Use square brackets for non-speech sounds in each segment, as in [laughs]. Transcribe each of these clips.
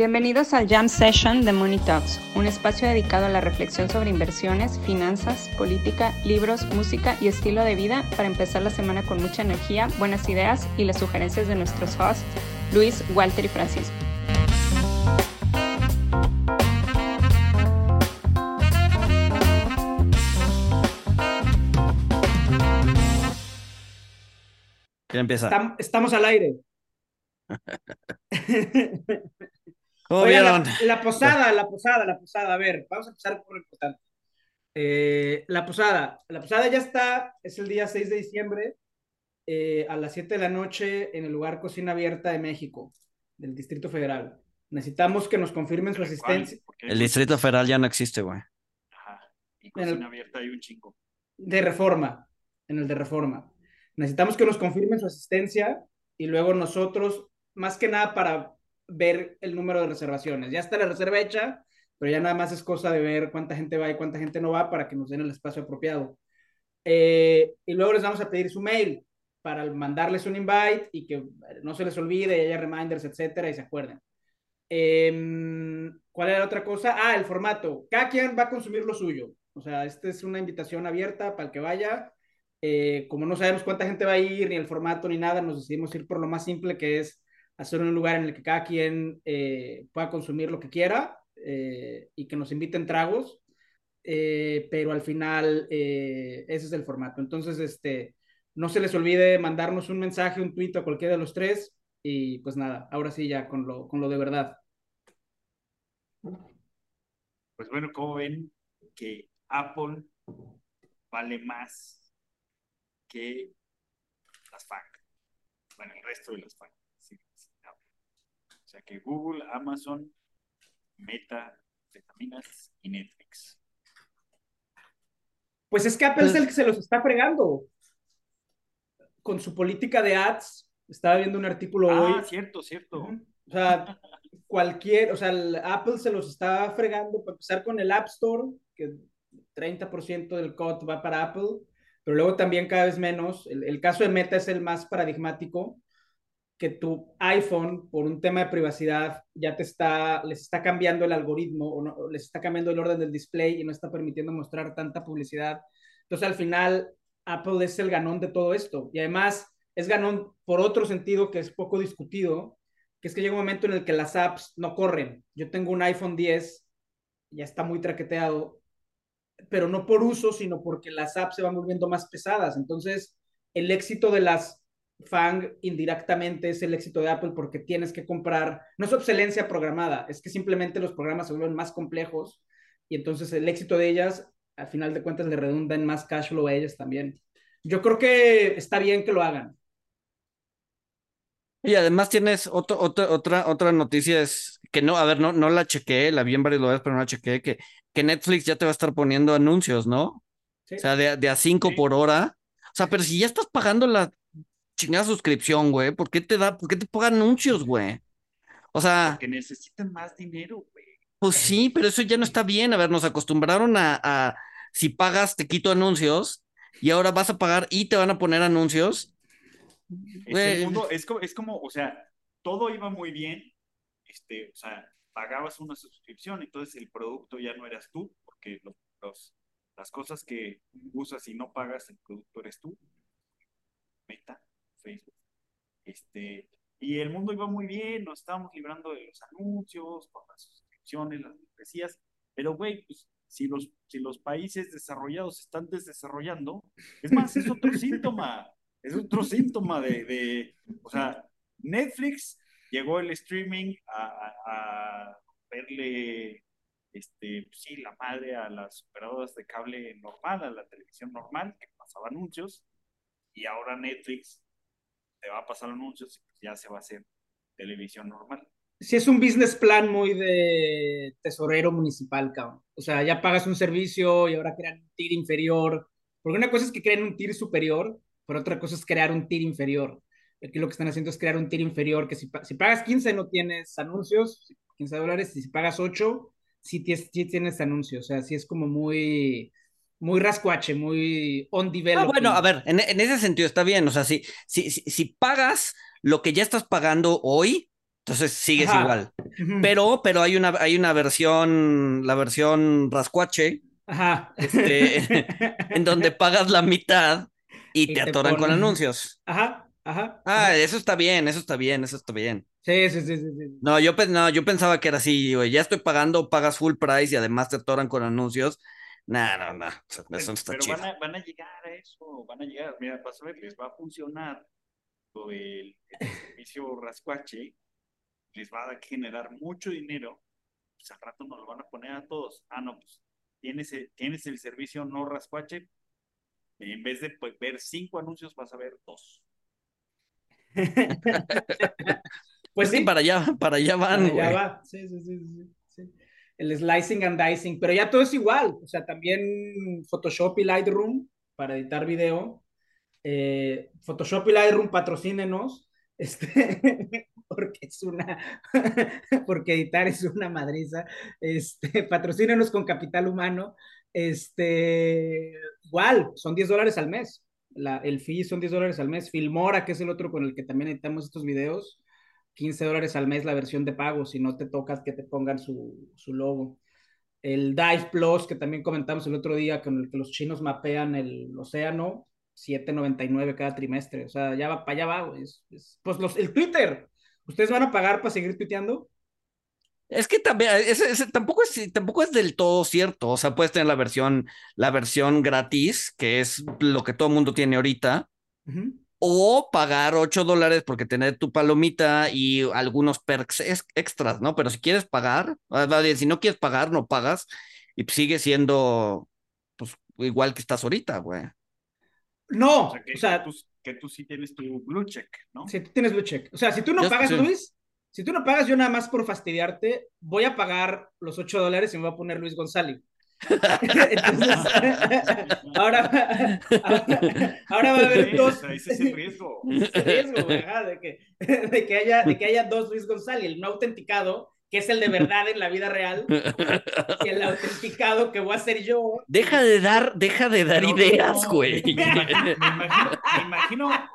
Bienvenidos al Jam Session de Money Talks, un espacio dedicado a la reflexión sobre inversiones, finanzas, política, libros, música y estilo de vida para empezar la semana con mucha energía, buenas ideas y las sugerencias de nuestros hosts, Luis, Walter y Francisco. ¿Quién empieza? Estam- estamos al aire. [laughs] ¿Cómo Oigan, vieron? la, la posada, la posada, la posada. A ver, vamos a empezar por lo importante. Eh, la posada. La posada ya está, es el día 6 de diciembre eh, a las 7 de la noche en el lugar Cocina Abierta de México, del Distrito Federal. Necesitamos que nos confirmen su asistencia El Distrito Federal ya no existe, güey. Ajá. Y En el- cocina abierta hay un chingo. de reforma, en el de reforma. Necesitamos que nos confirmen su asistencia y luego nosotros, más que nada para ver el número de reservaciones. Ya está la reserva hecha, pero ya nada más es cosa de ver cuánta gente va y cuánta gente no va para que nos den el espacio apropiado. Eh, y luego les vamos a pedir su mail para mandarles un invite y que no se les olvide, y haya reminders, etcétera, y se acuerden. Eh, ¿Cuál era otra cosa? Ah, el formato. Cada quien va a consumir lo suyo. O sea, esta es una invitación abierta para el que vaya. Eh, como no sabemos cuánta gente va a ir, ni el formato, ni nada, nos decidimos ir por lo más simple, que es hacer un lugar en el que cada quien eh, pueda consumir lo que quiera eh, y que nos inviten tragos. Eh, pero al final, ese es el formato. Entonces, este, no se les olvide mandarnos un mensaje, un tweet a cualquiera de los tres. Y pues nada, ahora sí ya con lo, con lo de verdad. Pues bueno, ¿cómo ven que Apple vale más que las FANG? Bueno, el resto de las FANG. sí, sí, Apple. O sea que Google, Amazon, Meta, Vitaminas y Netflix. Pues es que Apple es el que se los está fregando. Con su política de ads, estaba viendo un artículo Ah, hoy. cierto, cierto. Ujú. O sea, cualquier, o sea, el Apple se los está fregando para empezar con el App Store, que 30% del code va para Apple, pero luego también cada vez menos. El, el caso de Meta es el más paradigmático, que tu iPhone, por un tema de privacidad, ya te está, les está cambiando el algoritmo, o, no, o les está cambiando el orden del display y no está permitiendo mostrar tanta publicidad. Entonces, al final, Apple es el ganón de todo esto. Y además, es ganón por otro sentido que es poco discutido, que es que llega un momento en el que las apps no corren. Yo tengo un iPhone 10, ya está muy traqueteado, pero no por uso, sino porque las apps se van volviendo más pesadas. Entonces, el éxito de las FANG indirectamente es el éxito de Apple porque tienes que comprar, no es obsolencia programada, es que simplemente los programas se vuelven más complejos y entonces el éxito de ellas, al final de cuentas, le redunda en más cash flow a ellas también. Yo creo que está bien que lo hagan. Y además tienes otro, otro- otra, otra noticia, es que no, a ver, no, no la chequeé, la vi en varios lugares, pero no la chequeé, que, que Netflix ya te va a estar poniendo anuncios, ¿no? ¿sí? O sea, de, de a 5 Sí. por hora. O sea, pero si ya estás pagando la chingada suscripción, güey, ¿por qué te da, por qué te pagan anuncios, güey? O sea, Porque necesitan más dinero, güey. pues sí, pero eso ya no está bien. A ver, nos acostumbraron a, a si pagas, te quito anuncios y ahora vas a pagar y te van a poner anuncios. Es, Güey. el mundo, es, como, es como, o sea, todo iba muy bien, este, o sea, pagabas una suscripción, entonces el producto ya no eras tú, porque lo- los, las cosas que usas y no pagas, el producto eres tú. Meta, Facebook. Este, y el mundo iba muy bien, nos estábamos librando de los anuncios, con las suscripciones, las membresías, pero güey, pues si los, si los países desarrollados están desdesarrollando, es más, es otro [laughs] síntoma, es otro síntoma de, de, o sea, Netflix llegó el streaming a, a, a verle, este, pues sí, la madre a las operadoras de cable normal, a la televisión normal, que pasaba anuncios, y ahora Netflix te va a pasar anuncios y pues ya se va a hacer televisión normal. sí es un business plan muy de tesorero municipal, cabrón. O sea, ya pagas un servicio y ahora crean un tier inferior. Porque una cosa es que creen un tier superior, pero otra cosa es crear un tier inferior. Aquí lo que están haciendo es crear un tier inferior que si, pa- si pagas 15 no tienes anuncios, 15 dólares, y si pagas 8, sí, ties- sí tienes anuncios. O sea, sí es como muy, muy rascuache, muy on Ah, developing. bueno, a ver, en, en ese sentido está bien. O sea, si, si, si, si pagas lo que ya estás pagando hoy, Entonces sigues Ajá. igual. Ujú. Pero, pero hay una, hay una versión, la versión rascuache, Ajá. este, [laughs] en donde pagas la mitad y, Y te te atoran con ponen- anuncios. Ajá, ajá. Ah, ajá. eso está bien, eso está bien, eso está bien. Sí, sí, sí, sí, sí. No, yo, no, yo pensaba que era así, güey, ya estoy pagando, pagas full price y además te atoran con anuncios. No, no, no, eso no está Pero chido. van a, van a llegar a eso, van a llegar. Mira, vas a ver, les va a funcionar lo del el servicio rascuache, les va a generar mucho dinero, pues al rato nos lo van a poner a todos. Ah, no, pues tienes el, tienes el servicio no rascuache, en vez de pues, ver cinco anuncios vas a ver dos. [laughs] Pues sí, para allá, para allá van, para allá va. Sí, sí, sí, sí. El slicing and dicing, pero ya todo es igual. O sea, también Photoshop y Lightroom para editar video. Eh, Photoshop y Lightroom patrocínenos. Este, [laughs] porque es una, [laughs] porque editar es una madriza. Este, patrocínenos con capital humano. Este, igual, son 10 dólares al mes. La, el fee son 10 dólares al mes. Filmora, que es el otro con el que también editamos estos videos, 15 dólares al mes la versión de pago, si no te tocas que te pongan su, su logo. El Dive Plus, que también comentamos el otro día, con el que los chinos mapean el océano, 7.99 cada trimestre. O sea, ya va para allá va. Es- es- pues los, el Twitter, ¿ustedes van a pagar para seguir tuiteando? Es que también, ese tampoco es, tampoco es del todo cierto. O sea, puedes tener la versión, la versión gratis, que es lo que todo el mundo tiene ahorita, Ujú. O pagar 8 dólares porque tener tu palomita y algunos perks ex- extras, ¿no? Pero si quieres pagar, ah, va bien, si no quieres pagar, no pagas y sigue siendo pues igual que estás ahorita, güey. No, O sea, que, o sea, que tú, que tú sí tienes tu blue check, ¿no? si tú tienes blue check. O sea, si tú no Yo- pagas, sí. Luis, si tú no pagas, yo nada más por fastidiarte, voy a pagar los 8 dólares y me voy a poner Luis González. [laughs] Entonces, ahora, ahora va a haber Sí, dos. ese es el riesgo. [laughs] Ese riesgo, güey, ajá, de, que, de, que haya, de que haya dos Luis González, el no autenticado, que es el de verdad en la vida real, y el autenticado que voy a ser yo. Deja de dar, deja de dar Pero ideas, no, güey. Me, me imagino, me imagino, me imagino-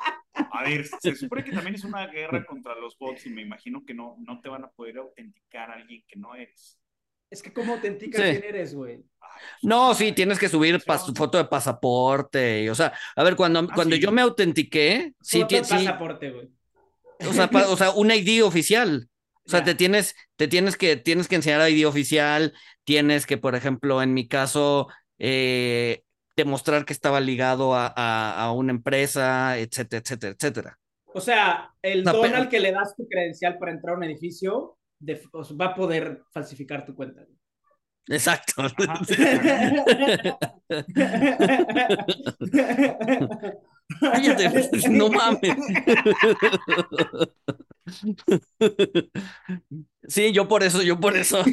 a ver, se supone que también es una guerra contra los bots y me imagino que no, no te van a poder autenticar a alguien que no eres. Es que, ¿cómo autenticas Sí. quién eres, güey? No, sí, tienes que subir foto de pasaporte. y, o sea, a ver, cuando, Ah, cuando sí. yo me autentiqué, sí, Foto de pasaporte, güey. o sea, o sea, un ID oficial. O sea, te tienes, te tienes que, tienes que enseñar ID oficial, tienes que, por ejemplo, en mi caso, eh, demostrar que estaba ligado a, a- a una empresa, etcétera, etcétera, etcétera. O sea, el don al que le das tu credencial para entrar a un edificio de- o sea, va a poder falsificar tu cuenta. Exacto. Cállate, no mames. Sí, yo por eso, yo por eso.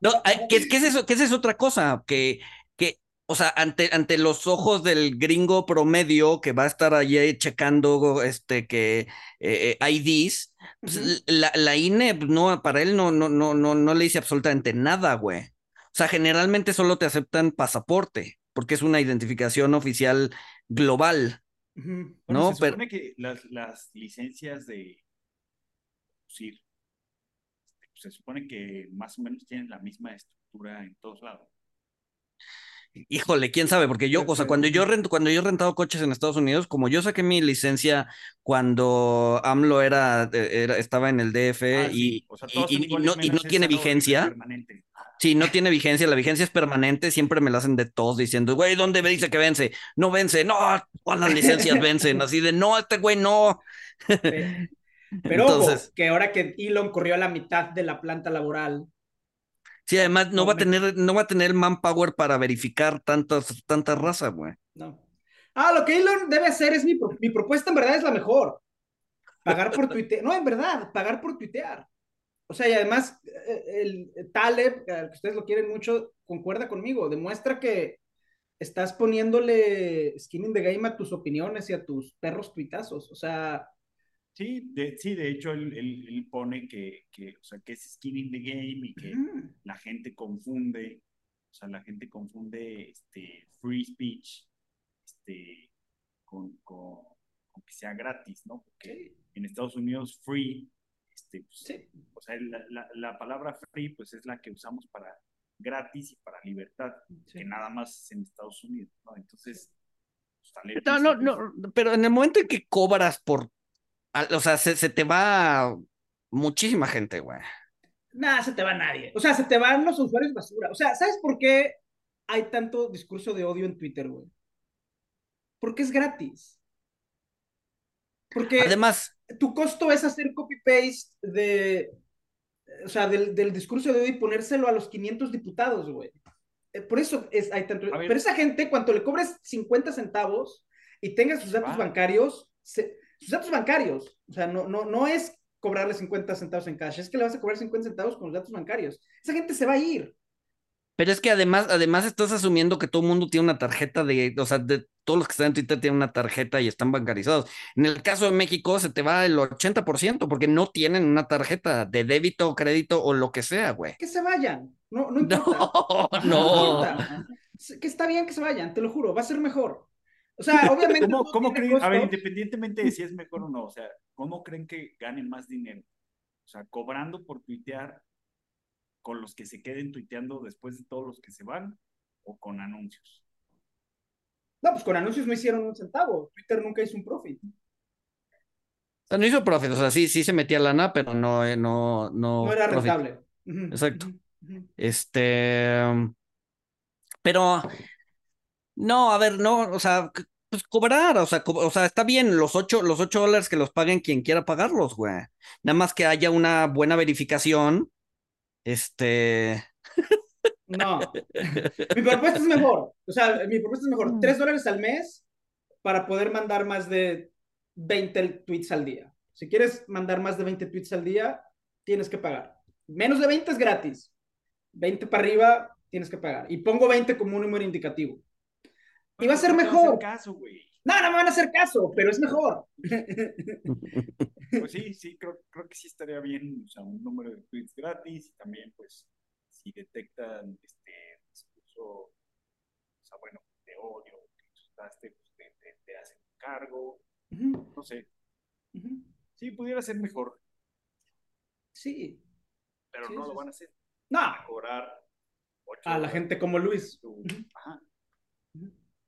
No, ¿qué, qué es eso? ¿Qué es eso otra cosa? Que, que, o sea, ante, ante los ojos del gringo promedio que va a estar allí checando este que eh, eh, IDs, pues, la, la INE, pues, no, para él no, no, no, no, no le dice absolutamente nada, güey. O sea, generalmente solo te aceptan pasaporte, porque es una identificación oficial global. Bueno, No, se pero- supone que las, las licencias de conducir, se supone que más o menos tienen la misma estructura en todos lados. Híjole, quién sabe, porque yo, o sea, cuando yo rento, cuando yo he rentado coches en Estados Unidos, como yo saqué mi licencia cuando AMLO era, eh, era- estaba en el DF Ah, y, sí, o sea, y- no, y no menos tiene vigencia. Sí, no tiene vigencia, la vigencia es permanente, siempre me la hacen de todos diciendo, güey, ¿dónde me dice que vence? No vence, no, todas las licencias vencen, así de, no, este güey no. Pe- [laughs] Pero ojo, Entonces, que ahora que Elon corrió a la mitad de la planta laboral, sí, además no No, va a tener, no va a tener manpower para verificar tantas, tanta raza, güey. no. Ah, lo que Elon debe hacer es mi, mi propuesta, en verdad es la mejor. Pagar por [laughs] tuitear. No, en verdad, pagar por tuitear. O sea, y además, eh, el, el Taleb, al que ustedes lo quieren mucho, concuerda conmigo. Demuestra que estás poniéndole skin in the game a tus opiniones y a tus perros tuitazos. O sea, Sí, de, sí, de hecho él, él- él pone que, que, o sea, que es skin in the game y que ujú, la gente confunde, o sea, la gente confunde este free speech este, con, con, con que sea gratis, ¿no? Porque sí. en Estados Unidos free este, pues, o sea, la, la, la, palabra free, pues es la que usamos para gratis y para libertad, que nada más es en Estados Unidos, ¿no? Entonces, pues, no, no, no, pero en el momento en que cobras por, o sea, se, se te va muchísima gente, güey. Nada, se te va nadie. O sea, se te van los usuarios basura. O sea, ¿sabes por qué hay tanto discurso de odio en Twitter, güey? Porque es gratis. Porque además tu costo es hacer copy-paste de, o sea, del, del, discurso de odio y ponérselo a los 500 diputados, güey. Eh, por eso es, hay tanto... Pero esa gente, cuando le cobres 50 centavos y tengas sus datos bancarios, sus datos bancarios, o sea, no, no, no es cobrarle 50 centavos en cash, es que le vas a cobrar 50 centavos con los datos bancarios. Esa gente se va a ir. Pero es que además, además estás asumiendo que todo el mundo tiene una tarjeta de, o sea, de todos los que están en Twitter tienen una tarjeta y están bancarizados. En el caso de México se te va el 80% porque no tienen una tarjeta de débito o crédito o lo que sea, güey. Que se vayan. No, no [laughs] importa. No, Que está bien que se vayan, te lo juro, va a ser mejor. O sea, [laughs] obviamente. ¿Cómo, cómo creen? A ver, independientemente de si es mejor o no, o sea, ¿cómo creen que ganen más dinero? O sea, cobrando por tuitear con los que se queden tuiteando después de todos los que se van o con anuncios? No, pues con anuncios no hicieron un centavo. Twitter nunca hizo un profit. O sea, no hizo profit, o sea, sí, sí se metía lana, pero no, eh, no, no. No era rentable. Exacto. Este. Pero. No, a ver, no, o sea, pues cobrar, o sea, o sea, está bien, los ocho, los ocho dólares que los paguen quien quiera pagarlos, güey. Nada más que haya una buena verificación este. [laughs] No. mi propuesta es mejor. O sea, mi propuesta es mejor. Mm. Tres dólares al mes para poder mandar más de 20 tweets al día. Si quieres mandar más de 20 tweets al día, tienes que pagar. Menos de 20 es gratis. 20 para arriba, tienes que pagar. Y pongo 20 como un número indicativo. Y va a ser mejor. Caso, güey. No, no me van a hacer caso, pero es mejor. Pues sí, sí, creo, creo que sí estaría bien, o sea, un número de tweets gratis y también, pues, si detectan este discurso, o sea, bueno, de odio, que asustaste, pues te, te, hacen un cargo, no sé. Sí, pudiera ser mejor. Sí. Pero no lo van a hacer. No. a cobrar a la gente como Luis. Ajá.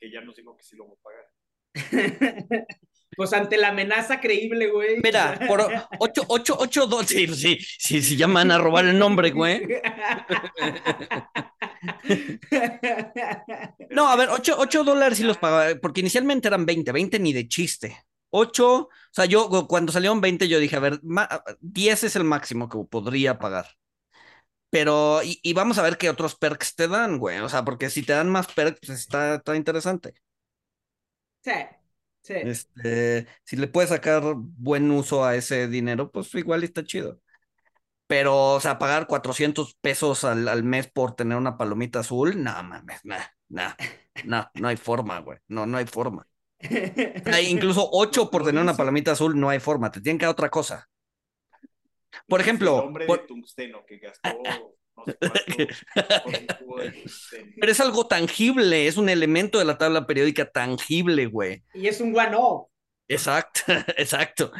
Que ya nos dijo que sí lo voy a pagar. [laughs] Pues ante la amenaza creíble, güey. Mira, por 8, 8, 8, 2, sí, sí, sí, sí, ya a robar el nombre, güey. No, a ver, 8, 8 dólares sí los pagaba, porque inicialmente eran 20, 20 ni de chiste. 8, o sea, yo cuando salieron 20, yo dije, a ver, 10 es el máximo que podría pagar. Pero, y, y, vamos a ver qué otros perks te dan, güey. O sea, porque si te dan más perks, pues está, está interesante. Sí, sí. Este, si le puedes sacar buen uso a ese dinero, pues igual está chido. Pero, o sea, pagar 400 pesos al, al mes por tener una palomita azul, no mames, no, no, no, no hay forma, güey. No, no hay forma. incluso 8 por tener una [laughs] palomita azul, no hay forma. Te tienen que dar otra cosa. Por ejemplo. El hombre de tungsteno que gastó [laughs] Pero es algo tangible, es un elemento de la tabla periódica tangible, güey. Y es un one-off. Exacto, [laughs] exacto.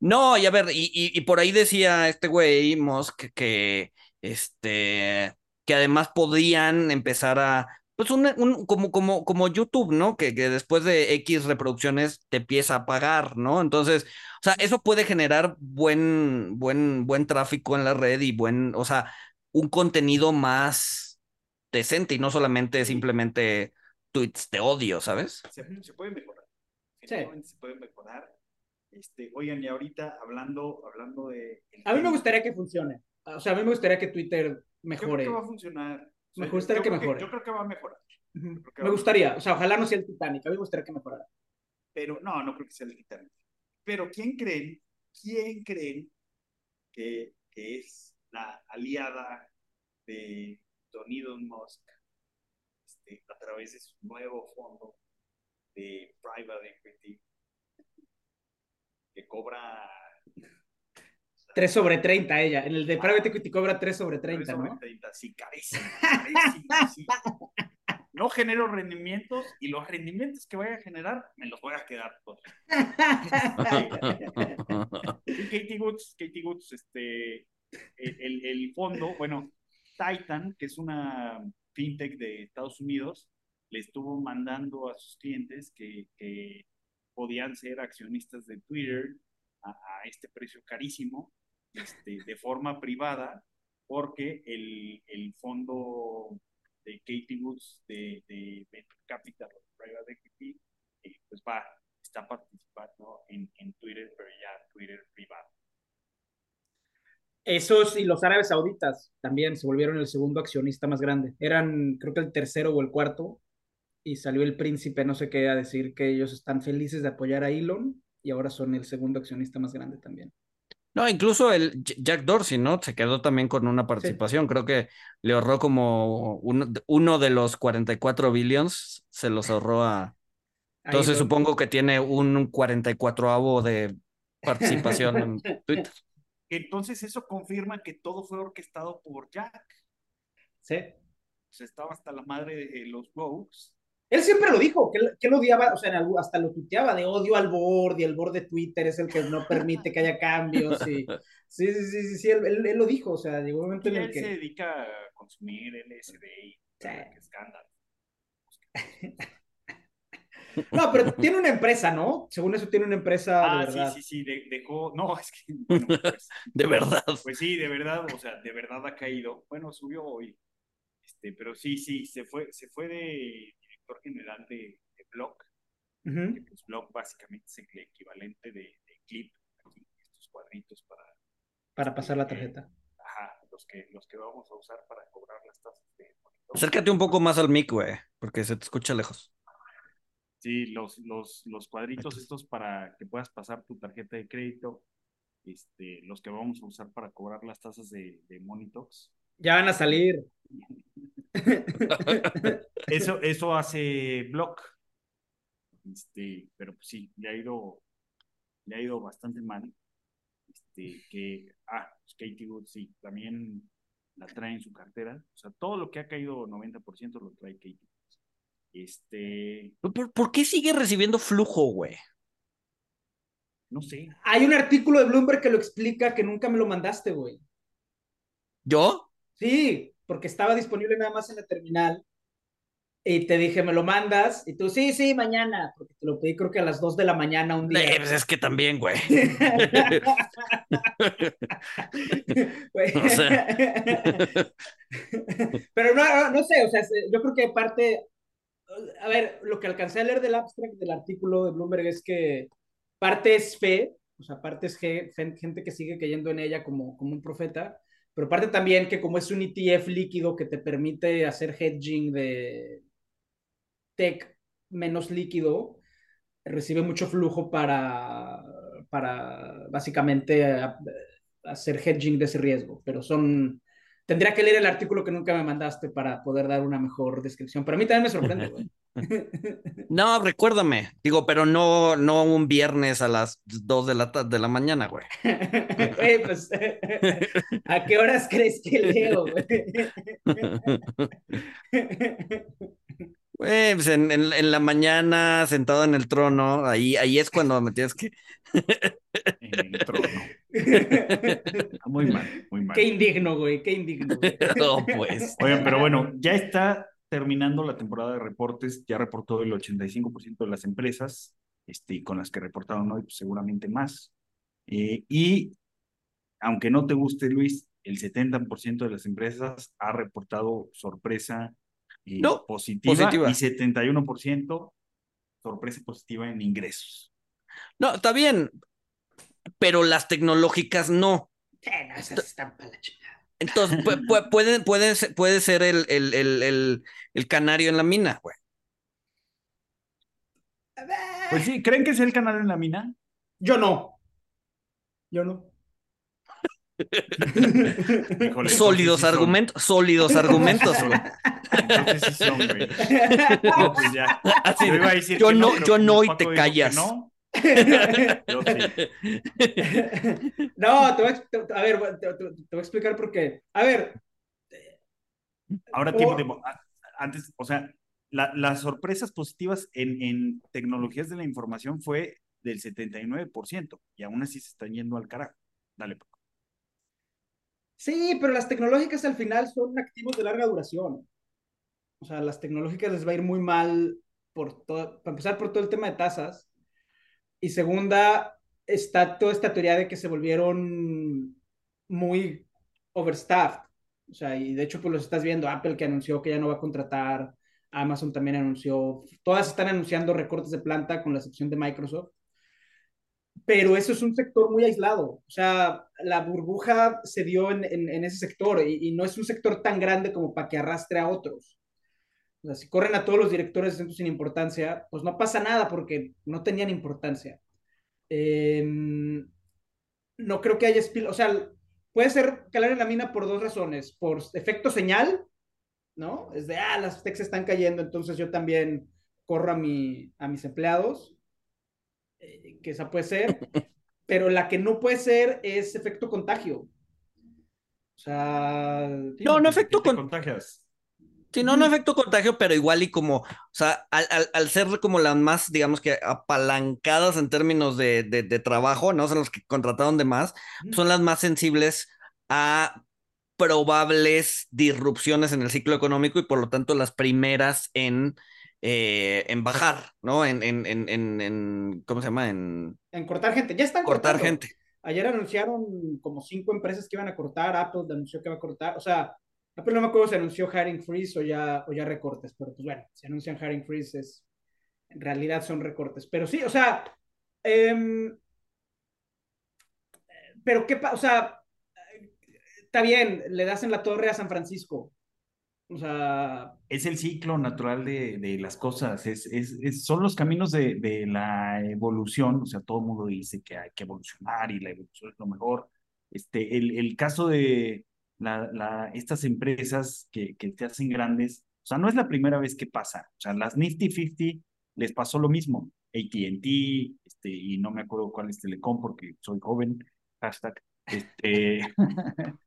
No, y a ver, y, y, por ahí decía este güey, Musk, que, este, que además podrían empezar a, pues un, como, como, como YouTube, ¿no? Que, que, después de X reproducciones te empieza a pagar, ¿no? Entonces, o sea, eso puede generar buen, buen, buen tráfico en la red y buen, o sea, un contenido más decente y no solamente simplemente tweets de odio, ¿sabes? Se, puede mejorar. Se puede mejorar. Este, oigan, y ahorita hablando, hablando de. A mí me gustaría que funcione. O sea, a mí me gustaría que Twitter mejore. Yo creo que va a funcionar. Me gustaría que mejore. yo creo que va a mejorar. me gustaría, o sea, ojalá no sea el Titanic. A mí me gustaría que mejorara. Pero no, no creo que sea el Titanic. Pero ¿quién creen? ¿Quién creen que, que es la aliada de Don Elon Musk este, a través de su nuevo fondo de private equity que cobra 3 sobre 30 ella. En el de private equity cobra 3 sobre 30, 3 sobre ¿no? 30, sí, carísimo, carísimo, sí. no genero rendimientos y los rendimientos que voy a generar me los voy a quedar todos. [laughs] Katie Goods, Katie Goods, este, el, el, fondo, bueno, Titan, que es una fintech de Estados Unidos, le estuvo mandando a sus clientes que, que podían ser accionistas de Twitter a, a este precio carísimo, este, de forma privada, porque el, el fondo de Katie de, de Venture Capital Private Equity, eh, pues va, está participando en, en Twitter, pero ya Twitter privado. Esos y los árabes sauditas también se volvieron el segundo accionista más grande. Eran, creo que el tercero o el cuarto, y salió el príncipe, no sé qué, a decir que ellos están felices de apoyar a Elon y ahora son el segundo accionista más grande también. No, incluso el Jack Dorsey, ¿no? Se quedó también con una participación. Creo que le ahorró como uno, uno de los 44 billions, se los ahorró a. Entonces supongo que tiene un 44avo de participación en [laughs] Twitter. Entonces eso confirma que todo fue orquestado por Jack. Sí. Se estaba hasta la madre de los Vogues él siempre lo dijo, que él, que lo odiaba, o sea, hasta lo tuiteaba de odio al board y el board de Twitter es el que no permite que haya cambios. Y, [laughs] sí, sí, sí, sí, él, él, lo dijo, o sea, llegó un momento en el él que... se dedica a consumir LSD y sí. escándalo. [laughs] No, pero tiene una empresa, ¿no? Según eso tiene una empresa ah, de verdad. Sí, sí, sí, dejó, no, es que, [laughs] bueno, pues, de verdad. Pues sí, de verdad, o sea, de verdad ha caído. Bueno, subió hoy, este, pero sí, sí, se fue, se fue de general de, de Block. Uh -huh. que, pues, Block básicamente es el equivalente de, de Clip, aquí, estos cuadritos para... Para pasar la tarjeta. Ajá, los que, los que vamos a usar para cobrar las tasas de monitor. Acércate un poco más al mic, güey, porque se te escucha lejos. Sí, los, los, los cuadritos estos para que puedas pasar tu tarjeta de crédito, este, los que vamos a usar para cobrar las tasas de, de Monitox. Ya van a salir. [laughs] eso, eso hace Block. Este, pero pues sí, le ha ido, le ha ido bastante mal. Este, que, ah, pues Katie Wood sí, también la trae en su cartera. O sea, todo lo que ha caído 90% lo trae Katie Wood. Este. ¿Por, ¿Por, qué sigue recibiendo flujo, güey? No sé. Hay un artículo de Bloomberg que lo explica que nunca me lo mandaste, güey. ¿Yo? Sí, porque estaba disponible nada más en la terminal. Y te dije, ¿me lo mandas? Y tú, sí, sí, mañana, porque te lo pedí creo que a las 2 de la mañana un día. Eh, pues es que también, güey. [laughs] [laughs] o sea. [laughs] Pero no, no sé, o sea, yo creo que parte, a ver, lo que alcancé a leer del abstract del artículo de Bloomberg es que parte es fe, o sea, parte es gente que sigue cayendo en ella como, como un profeta, pero parte también que como es un ETF líquido que te permite hacer hedging de tech menos líquido, recibe mucho flujo para, para básicamente hacer hedging de ese riesgo, pero son... Tendría que leer el artículo que nunca me mandaste para poder dar una mejor descripción. Pero a mí también me sorprende, [laughs] güey. No, recuérdame. Digo, pero no, no un viernes a las 2 de la, de la mañana, güey. Güey, pues, ¿a qué horas crees que leo, güey? Güey, pues en, en, en, la mañana, sentado en el trono, ahí, ahí es cuando me tienes que. en el trono. [laughs] muy mal, muy mal. Qué indigno, güey, qué indigno. Güey. [laughs] no, pues. Oigan, pero bueno, ya está terminando la temporada de reportes, ya reportó el 85% de las empresas, este, con las que reportaron hoy, pues seguramente más. Eh, y aunque no te guste, Luis, el 70% de las empresas ha reportado sorpresa eh, no, positiva, positiva, y 71% sorpresa positiva en ingresos. No, está bien, pero las tecnológicas no. Eh, no esas están para la chingada. Entonces, pu puede, puede, puede ser el, el, el, el, el canario en la mina, güey. Pues sí, ¿creen que es el canario en la mina? Yo no. Yo no. Híjole, [laughs] sólidos sí argumentos, son. sólidos argumentos, güey. Entonces sí son, güey. [laughs] No, pues ya. Así, yo, iba a decir yo no, no yo no y te callas. No. Yo sí. No, te voy a, ver, te, te, voy a explicar por qué. A ver. Ahora tiempo, tiempo. Antes, o sea, las sorpresas positivas en, en tecnologías de la información fue del 79% y aún así se están yendo al carajo. Dale. Sí, pero las tecnológicas al final son activos de larga duración. O sea, las tecnológicas les va a ir muy mal por todo, para empezar por todo el tema de tasas. Y segunda, está toda esta teoría de que se volvieron muy overstaffed. O sea, y de hecho, pues los estás viendo, Apple que anunció que ya no va a contratar, Amazon también anunció, todas están anunciando recortes de planta con la excepción de Microsoft pero eso es un sector muy aislado. O sea, la burbuja se dio en, en, ese sector y, no es un sector tan grande como para que arrastre a otros. O sea, si corren a todos los directores de centros sin importancia, pues no pasa nada porque no tenían importancia. Eh, no creo que haya espil o sea, puede ser calar en la mina por dos razones, por efecto señal, ¿no? Es de, ah, las techs están cayendo, entonces yo también corro a, mi, a mis empleados, eh, que esa puede ser, [laughs] pero la que no puede ser es efecto contagio. O sea... No, no efecto con... contagias. Sí, no, no efecto contagio, pero igual y como, o sea, al, al, ser como las más, digamos que apalancadas en términos de, de, trabajo, ¿no? Son los que contrataron de más, son las más sensibles a probables disrupciones en el ciclo económico y por lo tanto las primeras en eh, en bajar, ¿no? En, en, en, en, ¿cómo se llama? En, en cortar gente. Ya están cortar gente. Ayer anunciaron como cinco empresas que iban a cortar, Apple anunció que va a cortar, o sea, Apple no me acuerdo si anunció hiring freeze o ya, o ya recortes, pero pues bueno, si anuncian hiring freeze es, en realidad son recortes. Pero sí, o sea, em, pero qué, o sea, está bien, le das en la torre a San Francisco, o sea... Es el ciclo natural de, de las cosas, es, es, son los caminos de, de, la evolución, o sea, todo el mundo dice que hay que evolucionar y la evolución es lo mejor. Este, el, el caso de la, estas empresas que, que te hacen grandes, o sea, no es la primera vez que pasa, o sea, las Nifty 50 les pasó lo mismo, ATT, este, y no me acuerdo cuál es Telecom porque soy joven, hashtag, este, [laughs]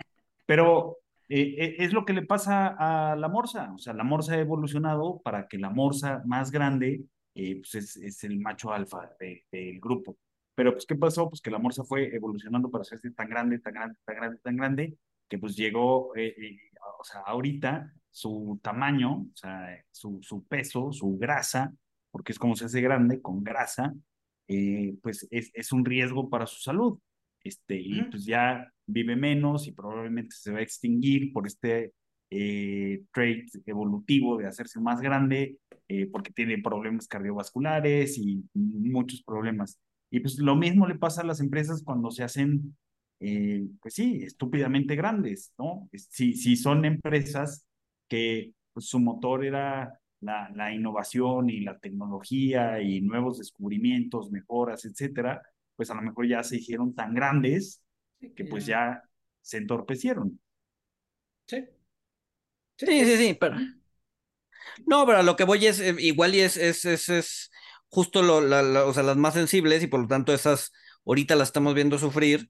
pero eh, eh, es lo que le pasa a la morsa. O sea, la morsa ha evolucionado para que la morsa más grande eh, pues es, es, el macho alfa del grupo. Pero, pues, ¿qué pasó? Pues que la morsa fue evolucionando para hacerse tan grande, tan grande, tan grande, tan grande, que pues llegó, o sea, ahorita su tamaño, o sea, su, su peso, su grasa, porque es como se hace grande, con grasa, pues es, es un riesgo para su salud. Este, y pues ya vive menos y probablemente se va a extinguir por este eh, trait evolutivo de hacerse más grande, eh, porque tiene problemas cardiovasculares y muchos problemas. Y pues lo mismo le pasa a las empresas cuando se hacen, eh, pues sí, estúpidamente grandes, ¿no? Si, si son empresas que pues, su motor era la, la innovación y la tecnología y nuevos descubrimientos, mejoras, etcétera, pues a lo mejor ya se hicieron tan grandes que pues ya se entorpecieron. Sí. Sí, sí, sí, pero... No, pero lo que voy es, eh, igual y es, es, es, es justo lo, la, o sea, las más sensibles y por lo tanto esas ahorita las estamos viendo sufrir.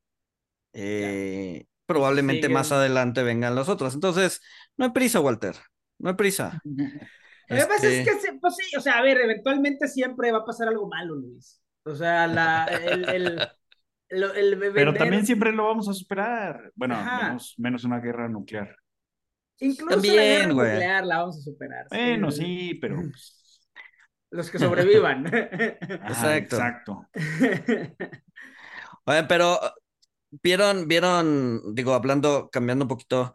Eh, probablemente más adelante vengan las otras. Entonces, no hay prisa, Walter. No hay prisa. [laughs] Además es este que, pues sí, o sea, a ver, eventualmente siempre va a pasar algo malo, Luis. O sea, la, el, el, pero también siempre lo vamos a superar. Bueno, menos, una guerra nuclear. Incluso la guerra nuclear la vamos a superar. Bueno, sí, pero. [laughs] Los que sobrevivan. [laughs] exacto. Exacto. Oye, pero vieron, vieron, digo, hablando, cambiando un poquito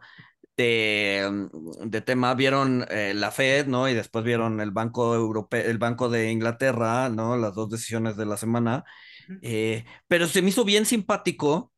de, de tema, vieron eh, la Fed, ¿no? Y después vieron el Banco Europeo, el Banco de Inglaterra, ¿no? Las dos decisiones de la semana. Eh, pero se me hizo bien simpático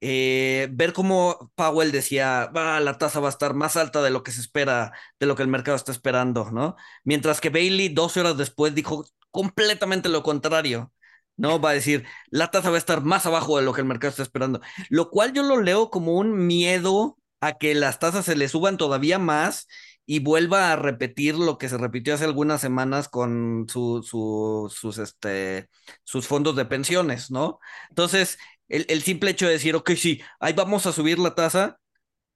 eh, ver cómo Powell decía, la tasa va a estar más alta de lo que se espera, de lo que el mercado está esperando, ¿no? Mientras que Bailey 12 horas después dijo completamente lo contrario. ¿No? Va a decir, la tasa va a estar más abajo de lo que el mercado está esperando, lo cual yo lo leo como un miedo a que las tasas se le suban todavía más y vuelva a repetir lo que se repitió hace algunas semanas con su, sus, este, sus fondos de pensiones, ¿no? Entonces, el, simple hecho de decir, ok, sí, ahí vamos a subir la tasa,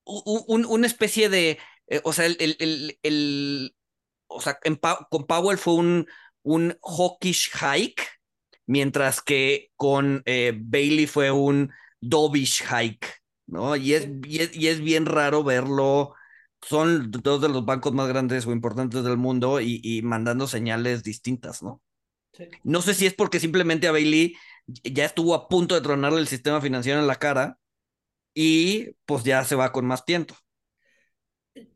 una especie de, eh, o sea, el, o sea, con Powell fue un, un hawkish hike, mientras que con eh, Bailey fue un dovish hike, ¿no? Y es, y es, bien raro verlo. Son dos de los bancos más grandes o importantes del mundo y, y mandando señales distintas, ¿no? No sé si es porque simplemente a Bailey ya estuvo a punto de tronarle el sistema financiero en la cara y pues ya se va con más tiempo.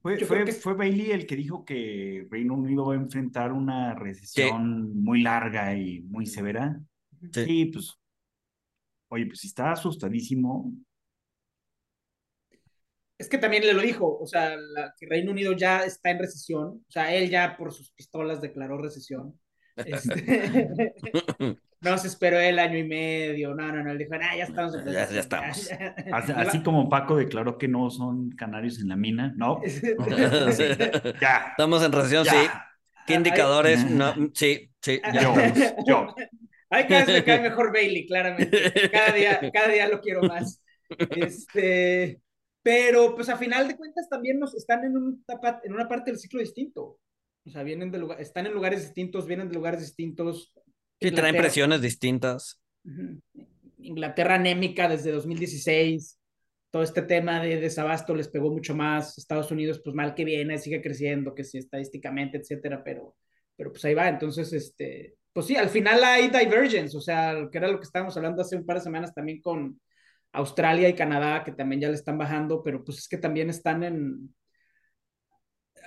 Fue, fue, Bailey el que dijo que Reino Unido va a enfrentar una recesión muy larga y muy severa. Sí. pues, oye, pues si está asustadísimo. Es que también le lo dijo, o sea, que Reino Unido ya está en recesión, o sea, él ya por sus pistolas declaró recesión. Este, [laughs] no se esperó el año y medio, no, no, no, él dijo, ah, ya estamos. Ya, ya estamos. [laughs] Así, como Paco declaró que no son canarios en la mina, ¿no? [laughs] ya. Estamos en recesión, sí. ¿Qué indicadores? No, sí, sí. Yo, yo. Ay, cada vez me cae mejor Bailey, claramente. Cada día, cada día lo quiero más. Este, pero, pues a final de cuentas también nos están en, un, en una parte del ciclo distinto. O sea, vienen de lugar, están en lugares distintos, vienen de lugares distintos. Sí, traen presiones distintas. Inglaterra anémica desde 2016. Todo este tema de desabasto les pegó mucho más. Estados Unidos, pues mal que viene, sigue creciendo, que sí, estadísticamente, etcétera, pero, pero pues ahí va. Entonces, este, pues sí, al final hay divergence, o sea, que era lo que estábamos hablando hace un par de semanas también con Australia y Canadá, que también ya le están bajando, pero pues es que también están en,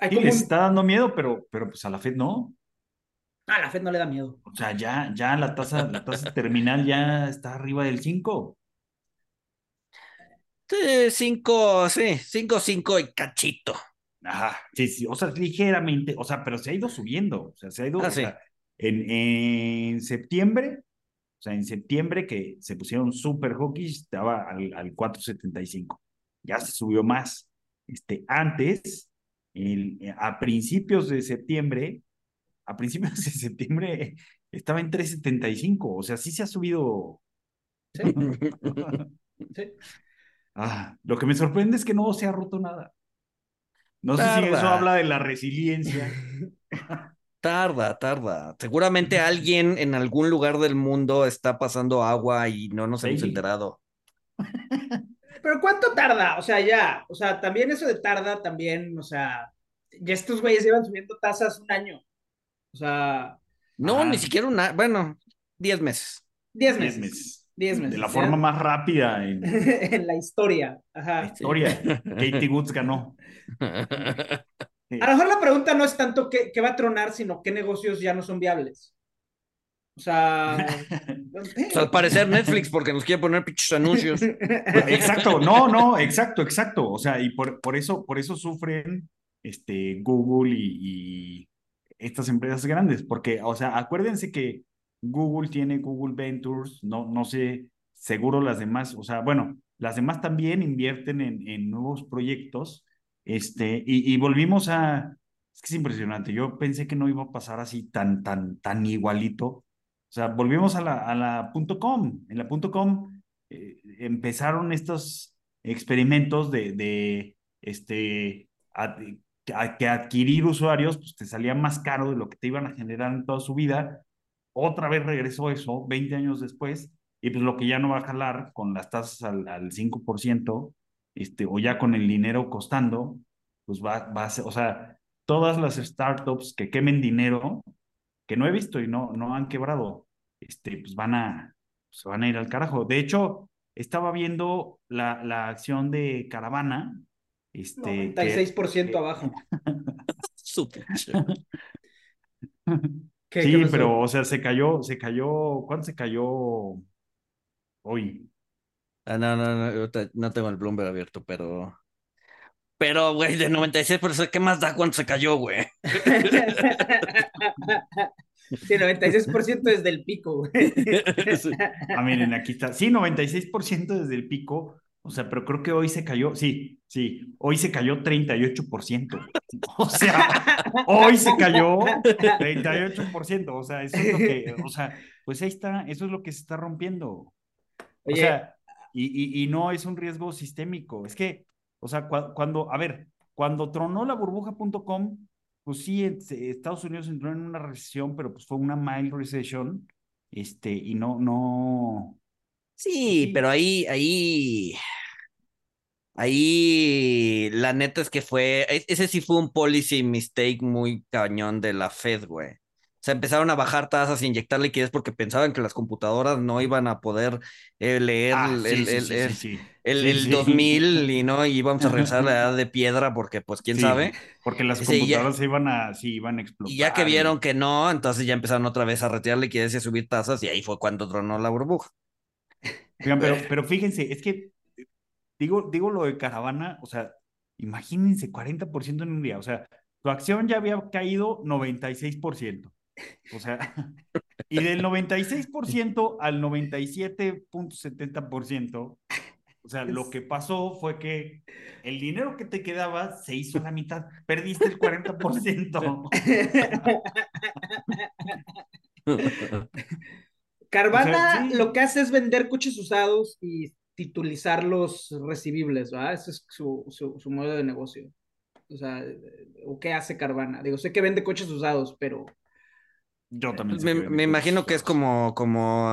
sí, les está dando miedo, pero, pero pues a la Fed no. A la Fed no le da miedo. O sea, ya, ya la tasa, la tasa terminal ya está arriba del 5. Sí, 5, sí, 5, 5 y cachito. Ajá, sí, sí, o sea, ligeramente, o sea, pero se ha ido subiendo, o sea, se ha ido, ah, o sea, en, en, septiembre, o sea, en septiembre que se pusieron super hockey, estaba al, al 4.75, ya se subió más. Este, antes, eh, a principios de septiembre, a principios de [laughs] septiembre estaba en 3.75, o sea, sí se ha subido. [laughs] Sí. Ah, lo que me sorprende es que no se ha roto nada. No sé si eso habla de la resiliencia. [laughs] Tarda, tarda. Seguramente alguien en algún lugar del mundo está pasando agua y no nos hemos enterado. Pero ¿cuánto tarda? O sea, ya, o sea, también eso de tarda, también, o sea, ya estos güeyes llevan subiendo tasas un año. O sea. No, ni siquiera una, bueno, diez meses. Diez meses. Diez meses. De la forma más rápida en... [laughs] en la historia. Ajá. La historia. Katie [laughs] Woods ganó. A lo mejor la pregunta no es tanto qué, qué va a tronar, sino qué negocios ya no son viables. [laughs] O sea, al parecer Netflix porque nos quiere poner pinches anuncios. [laughs] Exacto, no, no, exacto, exacto. O sea, y por, por eso, por eso sufren este, Google y, estas empresas grandes, porque, o sea, acuérdense que Google tiene Google Ventures, no, no sé, seguro las demás, o sea, bueno, las demás también invierten en, en nuevos proyectos, este, y, y volvimos a, es que es impresionante. Yo pensé que no iba a pasar así tan, tan, tan igualito. O sea, volvimos a la, a la punto .com. En la punto .com eh, empezaron estos experimentos de, de este, que adquirir usuarios, pues te salía más caro de lo que te iban a generar en toda su vida. Otra vez regresó eso 20 años después, y pues lo que ya no va a jalar con las tasas al, al 5%, este, o ya con el dinero costando, pues va, va a ser, o sea, todas las startups que quemen dinero, que no he visto y no, no han quebrado, este, pues van a, se pues van a ir al carajo. De hecho, estaba viendo la, la acción de Caravana, este, 96% abajo. [laughs] [laughs] sí, pero, o sea, se cayó, se cayó, ¿cuánto se cayó hoy? Ah, no, no, no, no tengo el Bloomberg abierto, pero. Pero, güey, de 96%, ¿qué más da cuánto se cayó, güey? [laughs] Sí, 96% desde el pico, güey. [laughs] Ah, miren, aquí está. Sí, 96% desde el pico. O sea, pero creo que hoy se cayó, sí, sí, hoy se cayó 38%. O sea, hoy se cayó 38%. O sea, eso es lo que, o sea, pues ahí está, eso es lo que se está rompiendo. O sea, y, y, no es un riesgo sistémico. Es que, o sea, cuando, a ver, cuando tronó la burbuja.com, pues sí, Estados Unidos entró en una recesión, pero pues fue una mild recession, este, y no, no. Sí, pero ahí, ahí, ahí, la neta es que fue, e, ese sí fue un policy mistake muy cañón de la Fed, güey. O sea, empezaron a bajar tasas, inyectar liquidez porque pensaban que las computadoras no iban a poder eh, leer Ah, el, sí, el, sí, el, sí, el- sí, sí. el- Sí, el sí. 2000 [laughs] y no, y íbamos a regresar a la edad de piedra porque pues quién sabe. Porque las ya- computadoras se iban a, sí, iban a explotar. Y ya que vieron que no, entonces ya empezaron otra vez a retirar liquidez y a subir tasas y ahí fue cuando tronó la burbuja. Oigan, pero, [laughs] pero fíjense, es que digo, digo lo de caravana, o sea, imagínense 40% en un día, o sea, tu acción ya había caído 96%. O sea, [laughs] y del 96% al 97.70%, o sea, lo que pasó fue que el dinero que te quedaba se hizo la mitad, perdiste el 40%. [laughs] Carvana O sea, sí. lo que hace es vender coches usados y titulizarlos recibibles, ¿verdad? Ese es su, su, su modo de negocio. O sea, ¿o qué hace Carvana? Digo, sé que vende coches usados, pero Yo también sé Me, me imagino que es como, como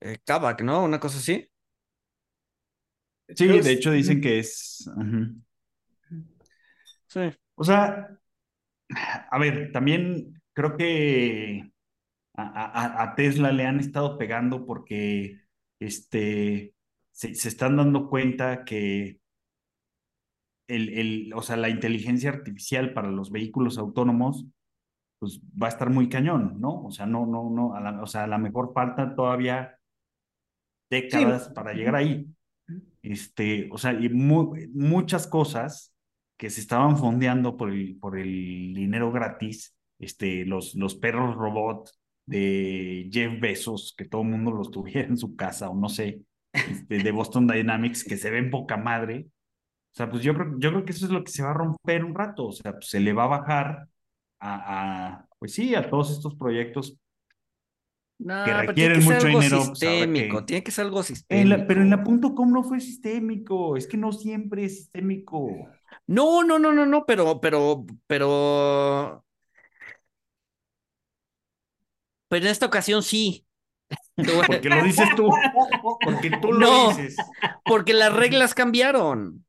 eh, Kavak, ¿no? Una cosa así. Sí, Pero es- de hecho dicen que es... Sí. O sea, a ver, también creo que a, a- a Tesla le han estado pegando porque este, se, se están dando cuenta que el, el, o sea, la inteligencia artificial para los vehículos autónomos pues va a estar muy cañón, ¿no? O sea, no, no, no, a la, o sea, a lo mejor falta todavía décadas para llegar ahí. Este, o sea, y mu- muchas cosas que se estaban fondeando por el, por el dinero gratis, este, los, los perros robot de Jeff Bezos, que todo el mundo los tuviera en su casa, o no sé, este, de Boston Dynamics, que se ven poca madre. O sea, pues yo creo, yo creo que eso es lo que se va a romper un rato, o sea, pues se le va a bajar a, a pues sí, a todos estos proyectos No, que pero tiene requieren que ser mucho algo dinero, pues, sistémico, que- tiene que ser algo en sistémico. la- pero en la punto .com no fue sistémico, es que no siempre es sistémico. No, no, no, no, no, pero, pero, pero. Pero en esta ocasión sí. [laughs] Porque lo dices tú, porque tú lo No. dices. Porque las reglas cambiaron.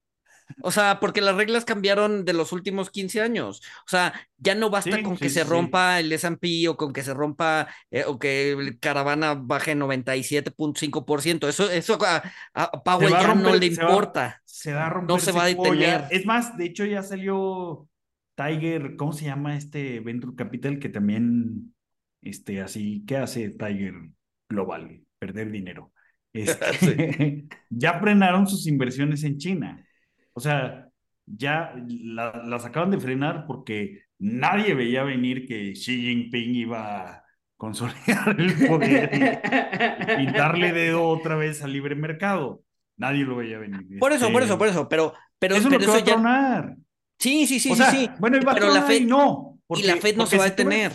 O sea, porque las reglas cambiaron de los últimos 15 años. O sea, ya no basta Sí, con sí, que se rompa el S&P o con que se rompa eh, o que el caravana baje 97.5%. Eso, eso a, a Powell no le se va- importa. Se va a romper. se va a detener. Es más, de hecho ya salió Tiger, ¿cómo se llama este Venture Capital que también, este, así, ¿qué hace Tiger Global? Perder dinero. [laughs] Este, [laughs] ya frenaron sus inversiones en China. O sea, ya la- las acaban de frenar porque nadie veía venir que Xi Jinping iba a consolidar el poder y, y darle dedo otra vez al libre mercado. Nadie lo veía venir. Por eso, por Este, eso, por eso. Pero, pero, eso es lo que va a ya. tronar. Sí, sí, sí, o sí, sea, sí. bueno, y va a Pero la tronar y Fed, no. y la Fed no se va a si detener.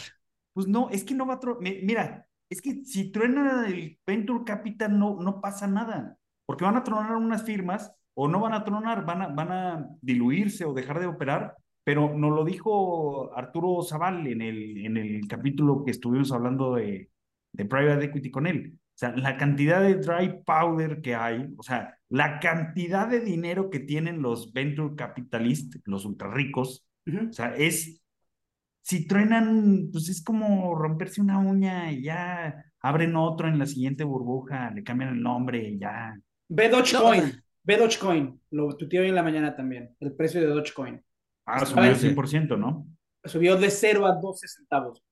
Pues no, es que no va a tronar. Mira, es que si truena el Venture Capital no, no pasa nada. Porque van a tronar unas firmas o no van a tronar, van a, van a diluirse o dejar de operar. Pero nos lo dijo Arturo Zaval en el, en el capítulo que estuvimos hablando de, de Private Equity con él. O sea, la cantidad de dry powder que hay, o sea, la cantidad de dinero que tienen los venture capitalists, los ultra ricos, o sea, es, si truenan, pues es como romperse una uña y ya abren otro en la siguiente burbuja, le cambian el nombre y ya. Ve No, Dogecoin, ve Dogecoin, lo tuiteé hoy en la mañana también, el precio de Dogecoin. Ah, Está subió el bien. 100%, ¿no? Subió de 0 a 12 centavos.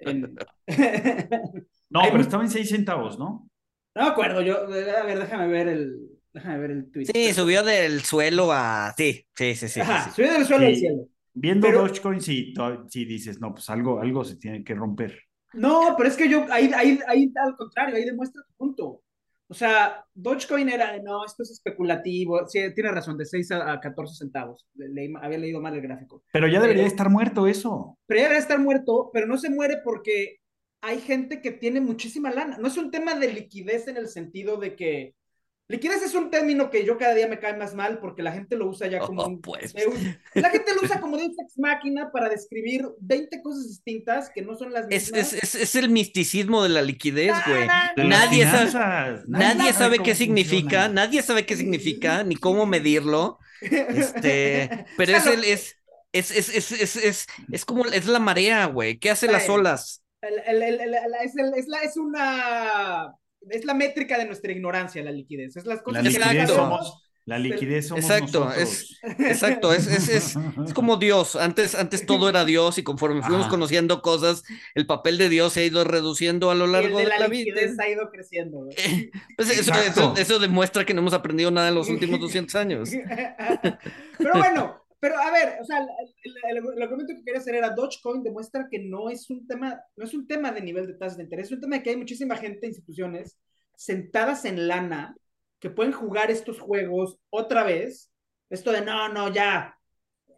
En- [laughs] No, pero estaba en 6 centavos, ¿no? No me acuerdo, yo, a ver, déjame ver el, déjame ver el tweet. Sí, subió del suelo a. Sí, sí, sí, sí. Ajá, sí. subió del suelo al cielo. Viendo Pero- Dogecoin, sí, to- sí dices, no, pues algo, algo se tiene que romper. No, pero es que yo, ahí, ahí, ahí al contrario, ahí demuestra tu punto. O sea, Dogecoin era de, no, esto es especulativo. Sí, tiene razón, de 6 a, a 14 centavos. Le- leí- había leído mal el gráfico. Pero ya debería Pero- estar muerto eso. Pero ya debe estar muerto, pero no se muere porque hay gente que tiene muchísima lana. No es un tema de liquidez en el sentido de que, Liquidez es un término que yo cada día me cae más mal porque la gente lo usa ya como Oh, un pues. La gente lo usa como Deus Ex Máquina para describir 20 cosas distintas que no son las Es, mismas. es, es, es el misticismo de la liquidez, No, güey. De Nadie sabe- Nadie sabe qué significa, funciona. nadie sabe qué significa, [laughs] ni cómo medirlo. Este, [laughs] pero O es el, es, es, es, es, es, es, es como, es la marea, güey. ¿Qué hace las olas? El- el- el- el- el- es, el- es la, es una. Es la métrica de nuestra ignorancia, la liquidez. Es las La cosas que Exacto. liquidez sabemos. somos, la liquidez somos Exacto, nosotros. Exacto, es, es, es, es como Dios. Antes, antes todo era Dios y conforme fuimos Ajá. conociendo cosas, el papel de Dios se ha ido reduciendo a lo Y el largo de de la, la vida. liquidez ha ido creciendo. güey. Pues eso, eso, eso demuestra que no hemos aprendido nada en los últimos 200 años. [laughs] pero bueno, pero a ver, o sea, el, argumento que quería hacer era Dogecoin demuestra que no es un tema, no es un tema de nivel de tasas de interés, es un tema de que hay muchísima gente, instituciones sentadas en lana que pueden jugar estos juegos otra vez. Esto de no, no, ya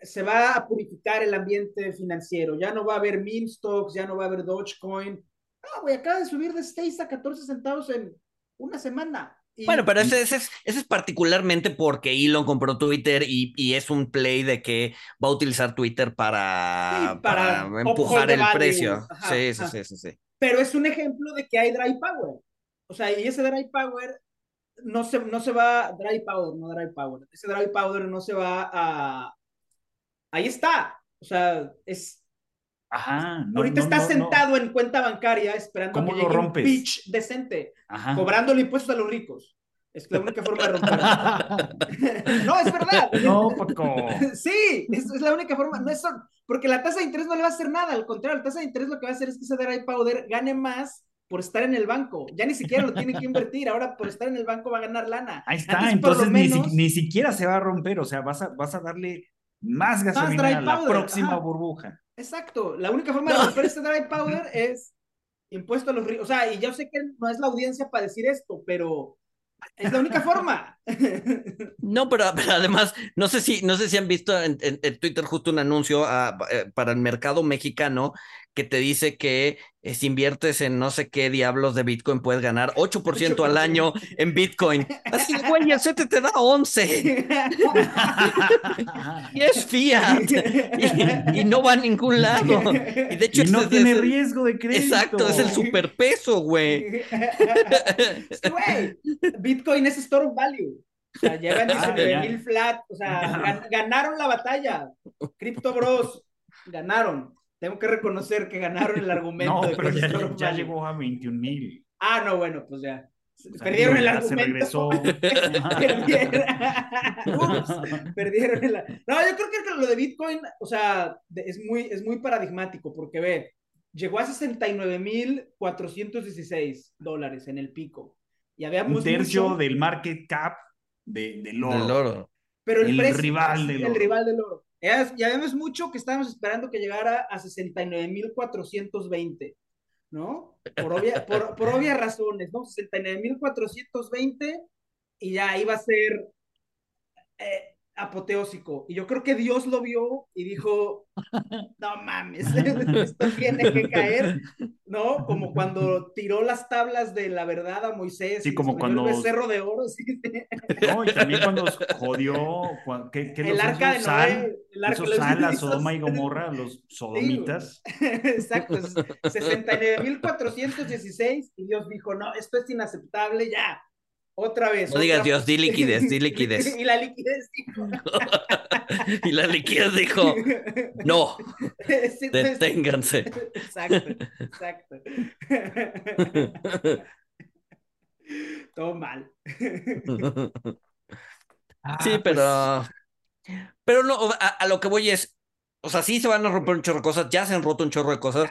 se va a purificar el ambiente financiero, ya no va a haber meme stocks, ya no va a haber Dogecoin. No, güey, acaba de subir de 6 a 14 centavos en una semana. Y- Bueno, pero ese, ese es, ese es particularmente porque Elon compró Twitter y, y es un play de que va a utilizar Twitter para, Sí, para para empujar el value. precio. Ajá, sí, ajá. sí, sí, sí. pero es un ejemplo de que hay dry power. O sea, y ese dry power no se, no se va, dry power, no dry power, ese dry power no se va a... Ahí está. O sea, es... Ajá. no, ahorita no, está no, no. sentado en cuenta bancaria esperando ¿Cómo que lo llegue rompes? un pitch decente, Ajá. cobrando el impuesto a los ricos. Es la única forma de romperlo. [laughs] no, es verdad. No, Paco. [laughs] Sí, es, es la única forma. No es son- porque la tasa de interés no le va a hacer nada. Al contrario, la tasa de interés lo que va a hacer es que ese dry powder gane más por estar en el banco. Ya ni siquiera lo tiene que invertir. Ahora por estar en el banco va a ganar lana. Ahí está, Antes, entonces ni, menos- ni siquiera se va a romper, o sea, vas a, vas a darle más gasolina a la próxima ajá. burbuja. Exacto. La única forma de romper ese dry powder [laughs] es impuesto a los ricos. O sea, y yo sé que no es la audiencia para decir esto, pero es la única forma. [laughs] No, pero, pero además, no sé si, no sé si han visto en, en- en Twitter justo un anuncio ah, eh, para el mercado mexicano que te dice que eh, si inviertes en no sé qué diablos de Bitcoin puedes ganar 8% al año en Bitcoin. Así, güey, el CETE te da 11 [laughs] y es fiat y, y no va a ningún lado. Y de hecho, y no es- tiene es- riesgo de crédito. Exacto, es el superpeso, güey. Güey, Bitcoin es store of value. O sea, llevan Ah, 19 ya. mil flat. O sea, gan- [laughs] ganaron la batalla. Crypto Bros. Ganaron. Tengo que reconocer que ganaron el [laughs] argumento. No, de que pero ya, llegó a 21 mil. Ah, no, bueno, pues ya. O sea, Perdieron el argumento. Se regresó. [laughs] perdieron. Ups, perdieron el... No, yo creo que lo de Bitcoin, o sea, es muy, es muy paradigmático porque ve, llegó a 69.416 dólares en el pico. Y habíamos Un tercio mucho- del market cap de, del oro. Del oro. pero el, el precio- rival del el oro. rival del oro. Ya, ya vemos mucho que estábamos esperando que llegara a 69.420, ¿no? Por, obvia- por, por obvias [laughs] razones, ¿no? 69.420 y ya iba a ser eh, apoteósico. Y yo creo que Dios lo vio y dijo, [laughs] no mames, [laughs] esto tiene que caer, ¿no? Como cuando tiró las tablas de la verdad a Moisés. Sí, y como cuando- El becerro de oro, sí, sí. No, y también cuando jodió, ¿qué, qué El arca de? Noé, el arca- hizo los sal a Sodoma y Gomorra, los sodomitas. [laughs] Exacto, 69.416 y Dios dijo, no, esto es inaceptable, ya, otra vez. No digas otra- Dios, di liquidez, di [laughs] liquidez. y la liquidez dijo, [laughs] Y la liquidez dijo, no, Sí, pues, deténganse. Exacto, exacto. [laughs] Todo mal. Ah, Sí, pues, pero. Pero no, a, a lo que voy es. O sea, sí se van a romper un chorro de cosas, ya se han roto un chorro de cosas,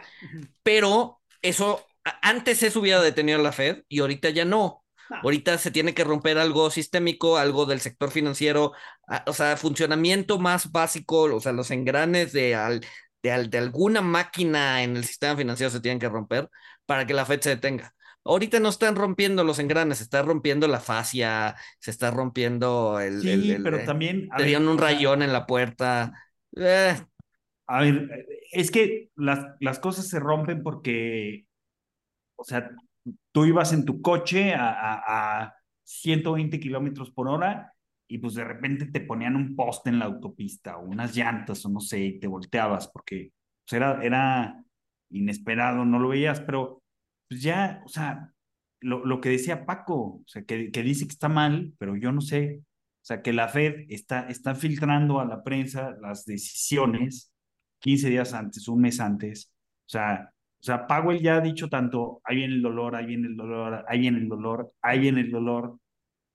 pero eso. Antes eso hubiera detenido a la Fed y ahorita ya no. No. Ahorita se tiene que romper algo sistémico, algo del sector financiero, a- o sea, funcionamiento más básico, o sea, los engranes de, al- de, al- de alguna máquina en el sistema financiero se tienen que romper para que la Fed se detenga. Ahorita no están rompiendo los engranes, se está rompiendo la fascia, se está rompiendo el... Sí, el- el- pero eh, también. te dieron un rayón en la puerta. Eh, A ver, es que las, las cosas se rompen porque, o sea, tú ibas en tu coche a, a- a 120 kilómetros por hora y pues de repente te ponían un poste en la autopista o unas llantas o no sé, y te volteabas porque pues, era, era inesperado, no lo veías, pero pues ya, o sea, lo, lo que decía Paco, o sea, que, que dice que está mal, pero yo no sé, o sea, que la Fed está, está filtrando a la prensa las decisiones 15 días antes, un mes antes, o sea, sea, Powell ya ha dicho tanto, ahí viene el dolor, ahí viene el dolor, ahí viene el dolor, ahí viene el dolor,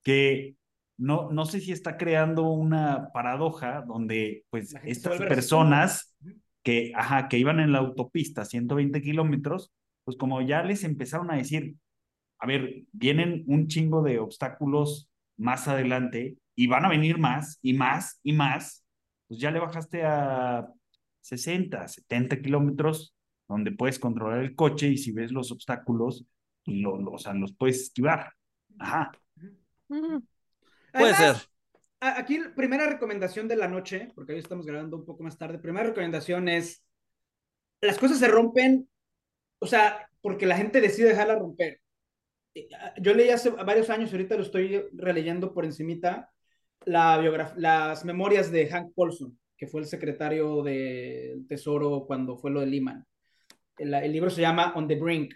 que no, no sé si está creando una paradoja donde pues estas personas que, ajá, que iban en la autopista 120 kilómetros, pues como ya les empezaron a decir, a ver, vienen un chingo de obstáculos más adelante y van a venir más y más y más, pues ya le bajaste a 60, 70 kilómetros donde puedes controlar el coche y si ves los obstáculos, lo, lo, o sea, los puedes esquivar. Ajá. Puede ser. Aquí, primera recomendación de la noche, porque hoy estamos grabando un poco más tarde. Primera recomendación es: las cosas se rompen, o sea, porque la gente decide dejarla romper. Ah, yo leí hace varios años, ahorita lo estoy releyendo por encimita, la las memorias de Hank Paulson, que fue el secretario del Tesoro cuando fue lo de Lehman. El, el libro se llama On the Brink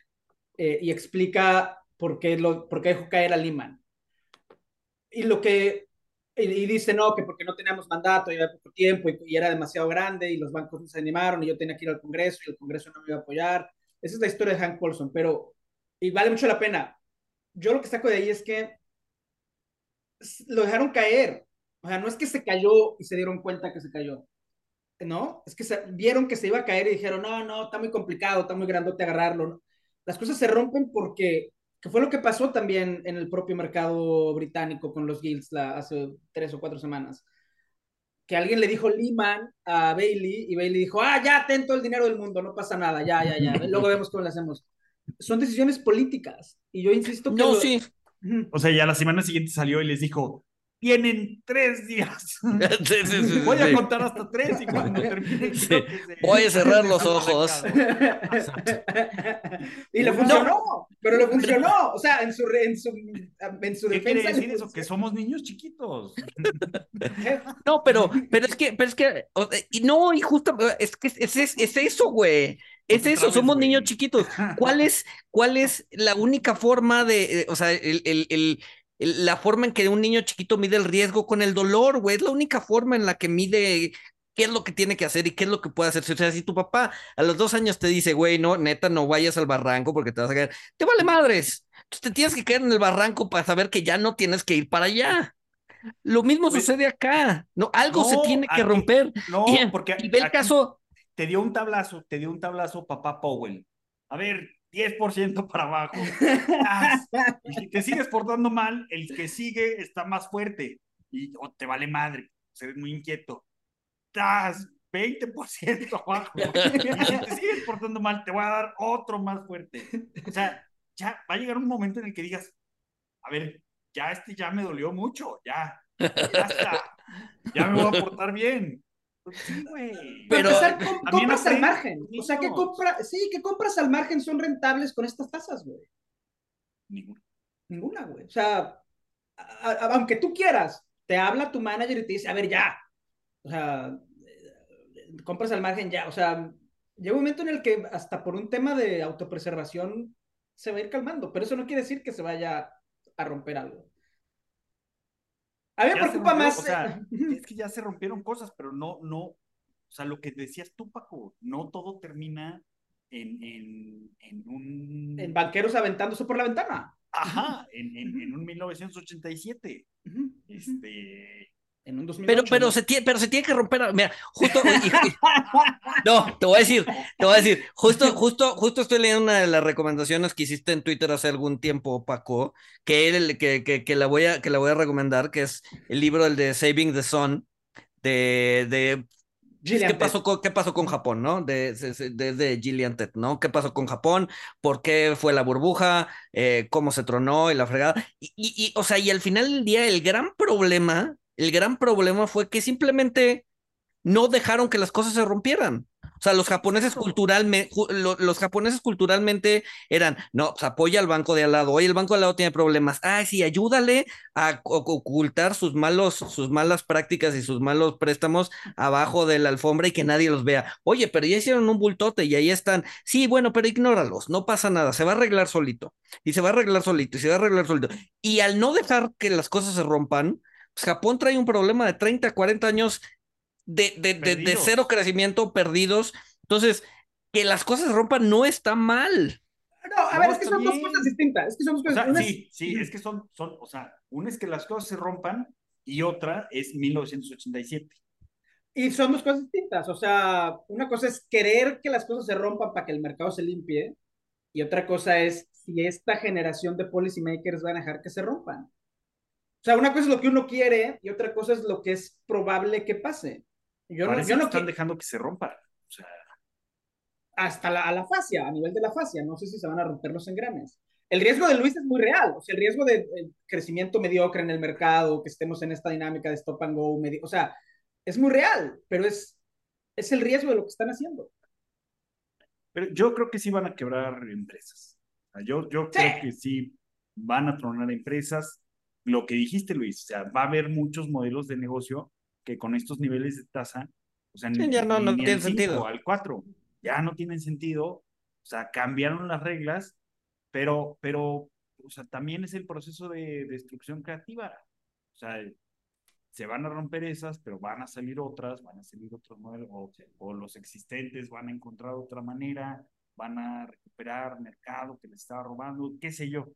eh, y explica por qué, lo, por qué dejó caer a Lehman y lo que, y, dice, no, que porque no teníamos mandato, y había poco tiempo, y, era demasiado grande, y los bancos no se animaron, y yo tenía que ir al Congreso, y el Congreso no me iba a apoyar. Esa es la historia de Hank Paulson, pero, y vale mucho la pena. Yo lo que saco de ahí es que lo dejaron caer. O sea, no es que se cayó y se dieron cuenta que se cayó. ¿No? Es que se, vieron que se iba a caer y dijeron, no, no, está muy complicado, está muy grandote agarrarlo. Las cosas se rompen porque que fue lo que pasó también en el propio mercado británico con los guilds la, hace tres o cuatro semanas. Que alguien le dijo Lehman a Bailey y Bailey dijo, ah, ya, ten todo el dinero del mundo, no pasa nada, ya, ya, ya, luego vemos cómo lo hacemos. Son decisiones políticas y yo insisto que... No, sí. O sea, ya la semana siguiente salió y les dijo, tienen tres días. [laughs] [laughs] Voy a contar hasta tres y cuando termine. Voy a cerrar los ojos. y le funcionó, pero le funcionó. O sea, en su, en su, en su ¿Qué quiere decir eso? Que somos niños chiquitos. [laughs] no, pero, pero es que, pero es que, y no, y justo, es que es, es, es eso, güey. Es eso, somos niños chiquitos. ¿Cuál es, ¿Cuál es la única forma de, eh, o sea, el, el, el, la forma en que un niño chiquito mide el riesgo con el dolor, güey, es la única forma en la que mide qué es lo que tiene que hacer y qué es lo que puede hacer. O sea, si tu papá a los dos años te dice, güey, no, neta, no vayas al barranco porque te vas a caer, te vale madres. Entonces te tienes que caer en el barranco para saber que ya no tienes que ir para allá. Lo mismo sucede acá, ¿no? Algo se tiene que romper. No, porque y ve el caso. Te dio un tablazo, te dio un tablazo papá Powell. A ver, 10% para abajo. [laughs] y si te sigues portando mal, el que sigue está más fuerte y o te vale madre, eres muy inquieto. Estás 20% abajo. y si te sigues portando mal, te voy a dar otro más fuerte. O sea, ya va a llegar un momento en el que digas, a ver, ya este ya me dolió mucho, ya, ya está, ya me voy a portar bien. Sí, güey. Pero, compras al margen. O sea, que compra, sí, que compras al margen son rentables con estas tasas, güey. Ninguna. Ninguna, güey. O sea, aunque tú quieras, te habla tu manager y te dice, a ver, ya. O sea, compras al margen ya. O sea, llega un momento en el que hasta por un tema de autopreservación se va a ir calmando, pero eso no quiere decir que se vaya a romper algo. A mí me preocupa más. O sea, [laughs] es que ya se rompieron cosas, pero no, no. O sea, lo que decías tú, Paco, no todo termina en, en, en un. En banqueros aventándose por la ventana. Ajá, en, en, un 1987. Este en un 2008, pero, pero, se tiene, pero se tiene que romper. Mira, justo. [laughs] no, te voy a decir, te voy a decir. Justo, justo, justo estoy leyendo una de las recomendaciones que hiciste en Twitter hace algún tiempo, Paco, que, que, que, que, la, voy a, que la voy a recomendar, que es el libro, el de Saving the Sun, de. de ¿Qué pasó, con, ¿Qué pasó con Japón, no? Desde de, de, Gillian Ted, ¿no? ¿Qué pasó con Japón? ¿Por qué fue la burbuja? Eh, ¿Cómo se tronó y la fregada? Y, y, y, o sea, y al final del día, el gran problema el gran problema fue que simplemente no dejaron que las cosas se rompieran. O sea, los japoneses culturalmente, los japoneses culturalmente eran, no, pues apoya al banco de al lado, oye, el banco de al lado tiene problemas, ay, sí, ayúdale a ocultar sus malos, sus malas prácticas y sus malos préstamos abajo de la alfombra y que nadie los vea. Oye, pero ya hicieron un bultote y ahí están. Sí, bueno, pero ignóralos, no pasa nada, se va a arreglar solito, y se va a arreglar solito, y se va a arreglar solito. Y al no dejar que las cosas se rompan, Japón trae un problema de 30, 40 años de, de, de, cero crecimiento perdidos. Entonces, que las cosas se rompan no está mal. No, a ver, es que son dos cosas distintas. Es que son dos cosas. Sí, sí, es que son, son, o sea, una es que las cosas se rompan y otra es 1987. Y son dos cosas distintas. O sea, una cosa es querer que las cosas se rompan para que el mercado se limpie. Y otra cosa es si esta generación de policymakers van a dejar que se rompan. O sea, una cosa es lo que uno quiere y otra cosa es lo que es probable que pase. Yo no, yo no están dejando que se rompa. O sea... Hasta la, a la fascia, a nivel de la fascia. No sé si se van a romper los engranes. El riesgo de Luis es muy real. O sea, el riesgo de, crecimiento mediocre en el mercado, que estemos en esta dinámica de stop and go, o sea, es muy real, pero es, es el riesgo de lo que están haciendo. Pero yo creo que sí van a quebrar empresas. yo yo creo que sí van a tronar empresas. Lo que dijiste, Luis, o sea, va a haber muchos modelos de negocio que con estos niveles de tasa, o sea, ya no, no tiene sentido. Al 4, ya no tienen sentido, o sea, cambiaron las reglas, pero, pero, o sea, también es el proceso de destrucción creativa. O sea, se van a romper esas, pero van a salir otras, van a salir otros modelos, o, o los existentes van a encontrar otra manera, van a recuperar mercado que les estaba robando, qué sé yo.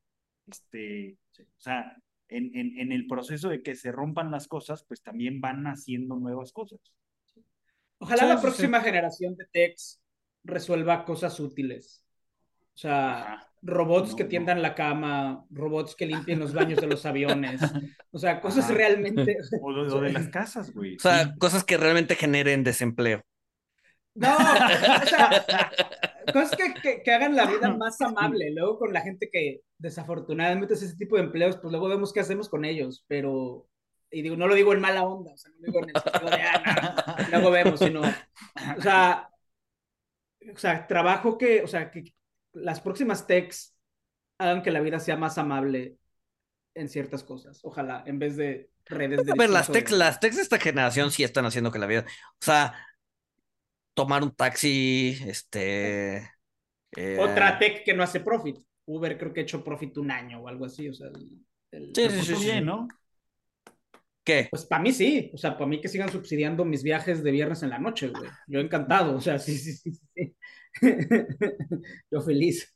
Este, o sea, en, en, en, el proceso de que se rompan las cosas, pues también van haciendo nuevas cosas. Ojalá la próxima generación de techs resuelva cosas útiles. O sea, robots que tiendan la cama, robots que limpien los baños de los aviones. O sea, [laughs] cosas realmente. O lo, de [laughs] las casas, güey. O sea, cosas que realmente generen desempleo. No, o sea, cosas que, que, hagan la vida más amable. Luego con la gente que desafortunadamente es ese tipo de empleos, pues luego vemos qué hacemos con ellos, pero, y digo, no lo digo en mala onda, o sea, no lo digo en el sentido de, ah, luego vemos, sino, o sea, o sea, trabajo que, o sea, que las próximas techs hagan que la vida sea más amable en ciertas cosas, ojalá, en vez de redes de... A ver, las techs, las techs de esta generación sí están haciendo que la vida, o sea, tomar un taxi, este... Eh, Otra tech que no hace profit. Uber creo que ha hecho profit un año o algo así, o sea... El, sí, sí, sí, ¿no? ¿Qué? Pues para mí sí, o sea, para mí que sigan subsidiando mis viajes de viernes en la noche, güey. Yo encantado, o sea, sí, sí, sí, sí. [laughs] Yo feliz.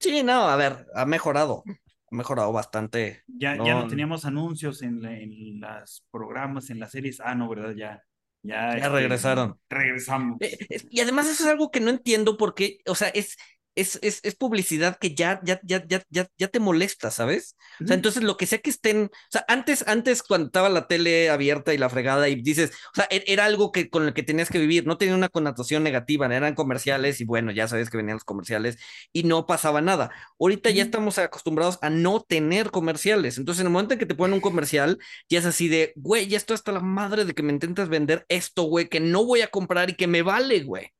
Sí, no, a ver, ha mejorado, ha mejorado bastante. Ya no, ya no teníamos anuncios en, en los programas, en las series. Ah, no, ¿verdad? Ya, ya, este, regresaron. Regresamos. Eh, y además eso es algo que no entiendo porque, o sea, es, es, es, es, publicidad que ya, ya, ya, ya, ya, ya te molesta, ¿sabes? O sea, entonces lo que sea que estén, o sea, antes, antes cuando estaba la tele abierta y la fregada y dices, o sea, e, era algo que con el que tenías que vivir, no tenía una connotación negativa, eran comerciales y bueno, ya sabes que venían los comerciales y no pasaba nada. Ahorita ya estamos acostumbrados a no tener comerciales, entonces en el momento en que te ponen un comercial, ya es así de, güey, ya estoy hasta la madre de que me intentas vender esto, güey, que no voy a comprar y que me vale, güey.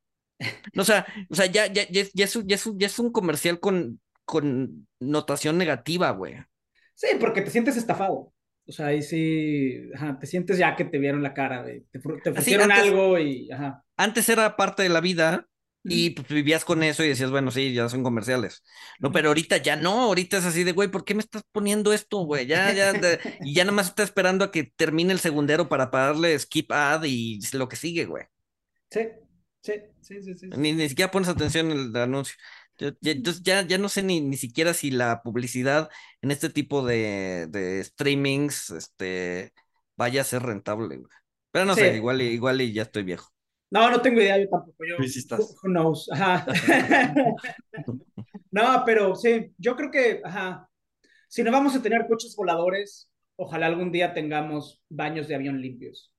O sea, o sea ya, ya, ya, ya, es, ya, es, ya es un comercial con, con notación negativa, güey. Sí, porque te sientes estafado. O sea, ahí sí, ajá, te sientes ya que te vieron la cara, güey. Te, te ofrecieron algo y, ajá. Antes era parte de la vida y pues, vivías con eso y decías, bueno, sí, ya son comerciales. No, pero ahorita ya no, ahorita es así de, güey, ¿por qué me estás poniendo esto, güey? Ya, ya, [laughs] y ya nada más está esperando a que termine el segundero para darle skip ad y lo que sigue, güey. Sí, Sí, sí, sí, sí. Ni, ni siquiera pones atención en el anuncio. Entonces ya, ya no sé ni, ni siquiera si la publicidad en este tipo de, de streamings este, vaya a ser rentable. Pero no sé, igual, igual y ya estoy viejo. No, no tengo idea, yo tampoco. Yo, sí estás. Who knows? Ajá. [laughs] no, pero sí, yo creo que, ajá, si no vamos a tener coches voladores, ojalá algún día tengamos baños de avión limpios.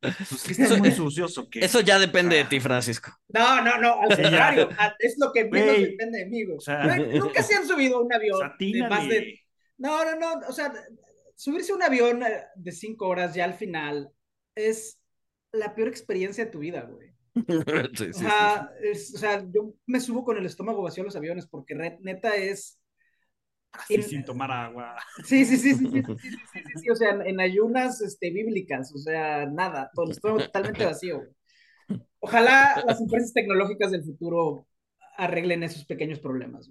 Pues eso, muy sucioso. Eso ya depende de ti, Francisco. No, no, no, al contrario, es lo que menos depende de mí, o sea, Nunca se han subido a un avión de más de... No, no, no, o sea, subirse a un avión eh, de cinco horas ya al final es la peor experiencia de tu vida, güey. [laughs] Sí, sí, O sí. sea, es- o sea, yo me subo con el estómago vacío a los aviones porque re- neta es... Así sin tomar agua. Sí, sí, sí, sí, sí, sí sí sí, o sea, en ayunas este, bíblicas, o sea, nada, todo, totalmente vacío. Ojalá las empresas tecnológicas del futuro arreglen esos pequeños problemas.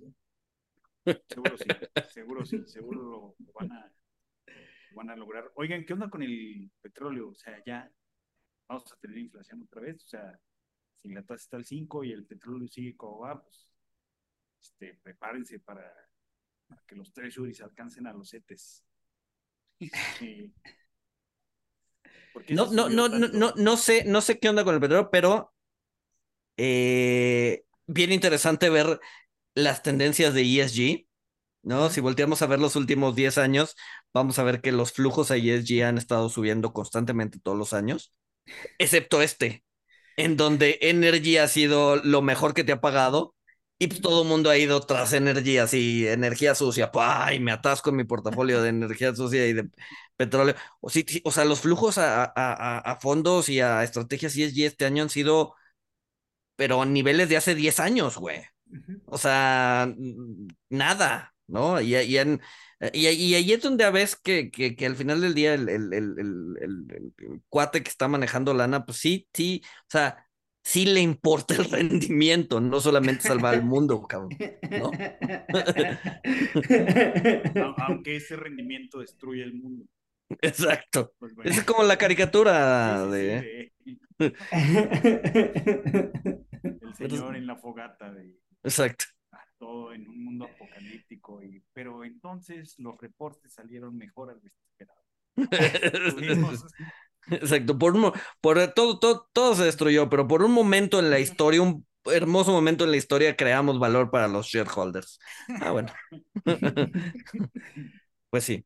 Seguro sí, seguro sí, seguro lo, van, a, van a lograr. Oigan, ¿qué onda con el petróleo? O sea, ya vamos a tener inflación otra vez, o sea, si la tasa está al 5 y el petróleo sigue como va, pues este, prepárense para para que los treasuries alcancen a los. [laughs] ¿Por qué No, no, no, no, no, no sé, no sé qué onda con el petróleo, pero eh, bien interesante ver las tendencias de ESG, ¿no? Si volteamos a ver los últimos 10 años, vamos a ver que los flujos a ESG han estado subiendo constantemente todos los años, excepto este, en donde Energy ha sido lo mejor que te ha pagado. Y pues todo el mundo ha ido tras energía, así, energía sucia, ¡ay! Me atasco en mi portafolio de energía sucia y de petróleo. O, sí, sí, o sea, los flujos a, a- a- a fondos y a estrategias ESG este año han sido, pero a niveles de hace 10 años, güey. O sea, nada, ¿no? Y, y, en- y, y ahí es donde a veces que, que, que al final del día el, el- el- el cuate que está manejando lana, pues sí, sí, o sea, sí le importa el rendimiento, no solamente salvar al mundo, cabrón. [laughs] Aunque ese rendimiento destruye el mundo. Exacto. Pues bueno. Es como la caricatura Sí, sí, sí, de... el señor en la fogata de Exacto. todo en un mundo apocalíptico y pero entonces los reportes salieron mejor al esperado. [laughs] Tuvimos- Exacto, por, un por todo, todo, todo se destruyó, pero por un momento en la historia, un hermoso momento en la historia, creamos valor para los shareholders. Ah, bueno. [laughs] [laughs] Pues sí.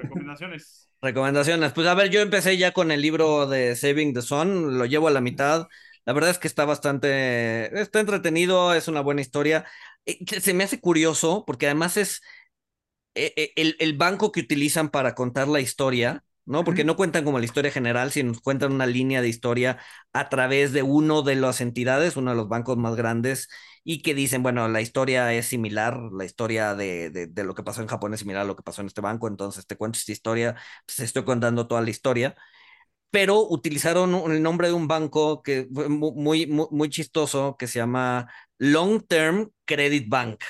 recomendaciones. Recomendaciones. Pues a ver, yo empecé ya con el libro de Saving the Sun, lo llevo a la mitad. La verdad es que está bastante, está entretenido, es una buena historia. Eh, Se se me hace curioso porque además es eh, eh, el, el banco que utilizan para contar la historia, ¿no? Porque no cuentan como la historia general, sino cuentan una línea de historia a través de uno de las entidades, uno de los bancos más grandes, y que dicen, bueno, la historia es similar, la historia de, de, lo que pasó en Japón es similar a lo que pasó en este banco, entonces te cuento esta historia, pues estoy contando toda la historia. Pero utilizaron el nombre de un banco que fue mu- muy, muy, muy chistoso, que se llama Long Term Credit Bank.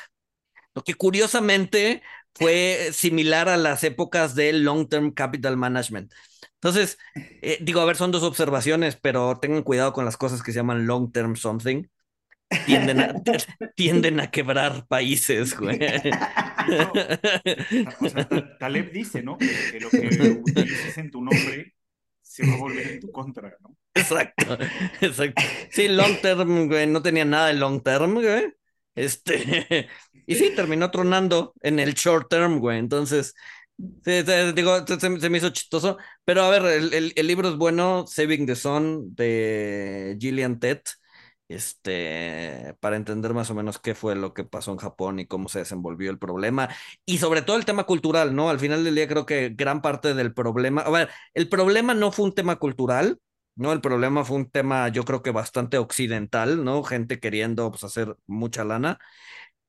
Lo que curiosamente fue similar a las épocas del Long Term Capital Management. Entonces, eh, digo, a ver, son dos observaciones, pero tengan cuidado con las cosas que se llaman Long Term Something. Tienden a, [laughs] tienden a quebrar países, güey. O sea, Ta- Taleb dice, ¿no? Que, que lo que utilices en tu nombre se va a volver en tu contra, ¿no? Exacto, exacto. Sí, long term, güey, no tenía nada de long term, güey. Este, [laughs] y sí, terminó tronando en el short term, güey. Entonces, sí, te- digo, se, se- se me hizo chistoso. Pero a ver, el, el- el libro es bueno, Saving the Sun, de Gillian Tett, este, para entender más o menos qué fue lo que pasó en Japón y cómo se desenvolvió el problema. Y sobre todo el tema cultural, ¿no? Al final del día creo que gran parte del problema, a ver, el problema no fue un tema cultural. ¿No? El problema fue un tema, yo creo que bastante occidental, ¿no? Gente queriendo pues, hacer mucha lana.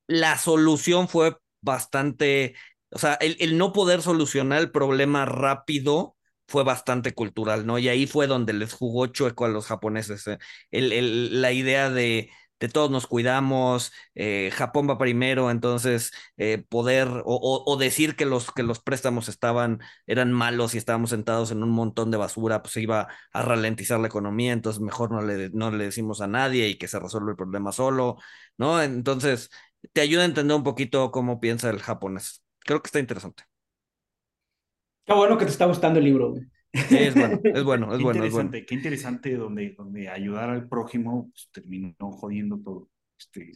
La solución fue bastante, o sea, el, el no poder solucionar el problema rápido fue bastante cultural, ¿no? Y ahí fue donde les jugó chueco a los japoneses. ¿eh? El, el- la idea de, de todos nos cuidamos, eh, Japón va primero, entonces eh, poder o, decir que los, que los préstamos estaban, eran malos y estábamos sentados en un montón de basura, pues iba a ralentizar la economía, entonces mejor no le, no le decimos a nadie y que se resuelve el problema solo, ¿no? Entonces, te ayuda a entender un poquito cómo piensa el japonés. Creo que está interesante. Qué bueno que te está gustando el libro, güey. Sí, es bueno, es bueno, es Qué bueno, es bueno. qué interesante donde, donde ayudar al prójimo pues, terminó jodiendo todo. Este,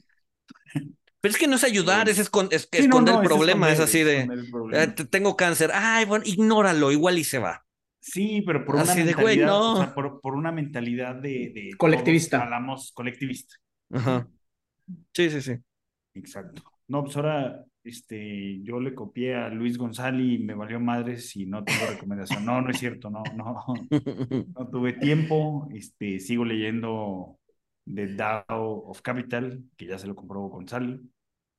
Pero es que no es ayudar, es, escon- es sí, no, esconder no, el problema, es esconder, así de, esconder el problema. "Ah, te- tengo cáncer, ay, bueno, ignóralo, igual y se va. Sí, pero por una Así de, güey, mentalidad, no. o sea, por, por una mentalidad de, de Colectivista. todos jalamos colectivista. Ajá. Sí, sí, sí. Exacto. No, pues ahora este, yo le copié a Luis González y me valió madres y no tengo recomendación. No, no es cierto, no, no, [laughs] [laughs] no tuve tiempo. Este, sigo leyendo The DAO of Capital, que ya se lo compró González.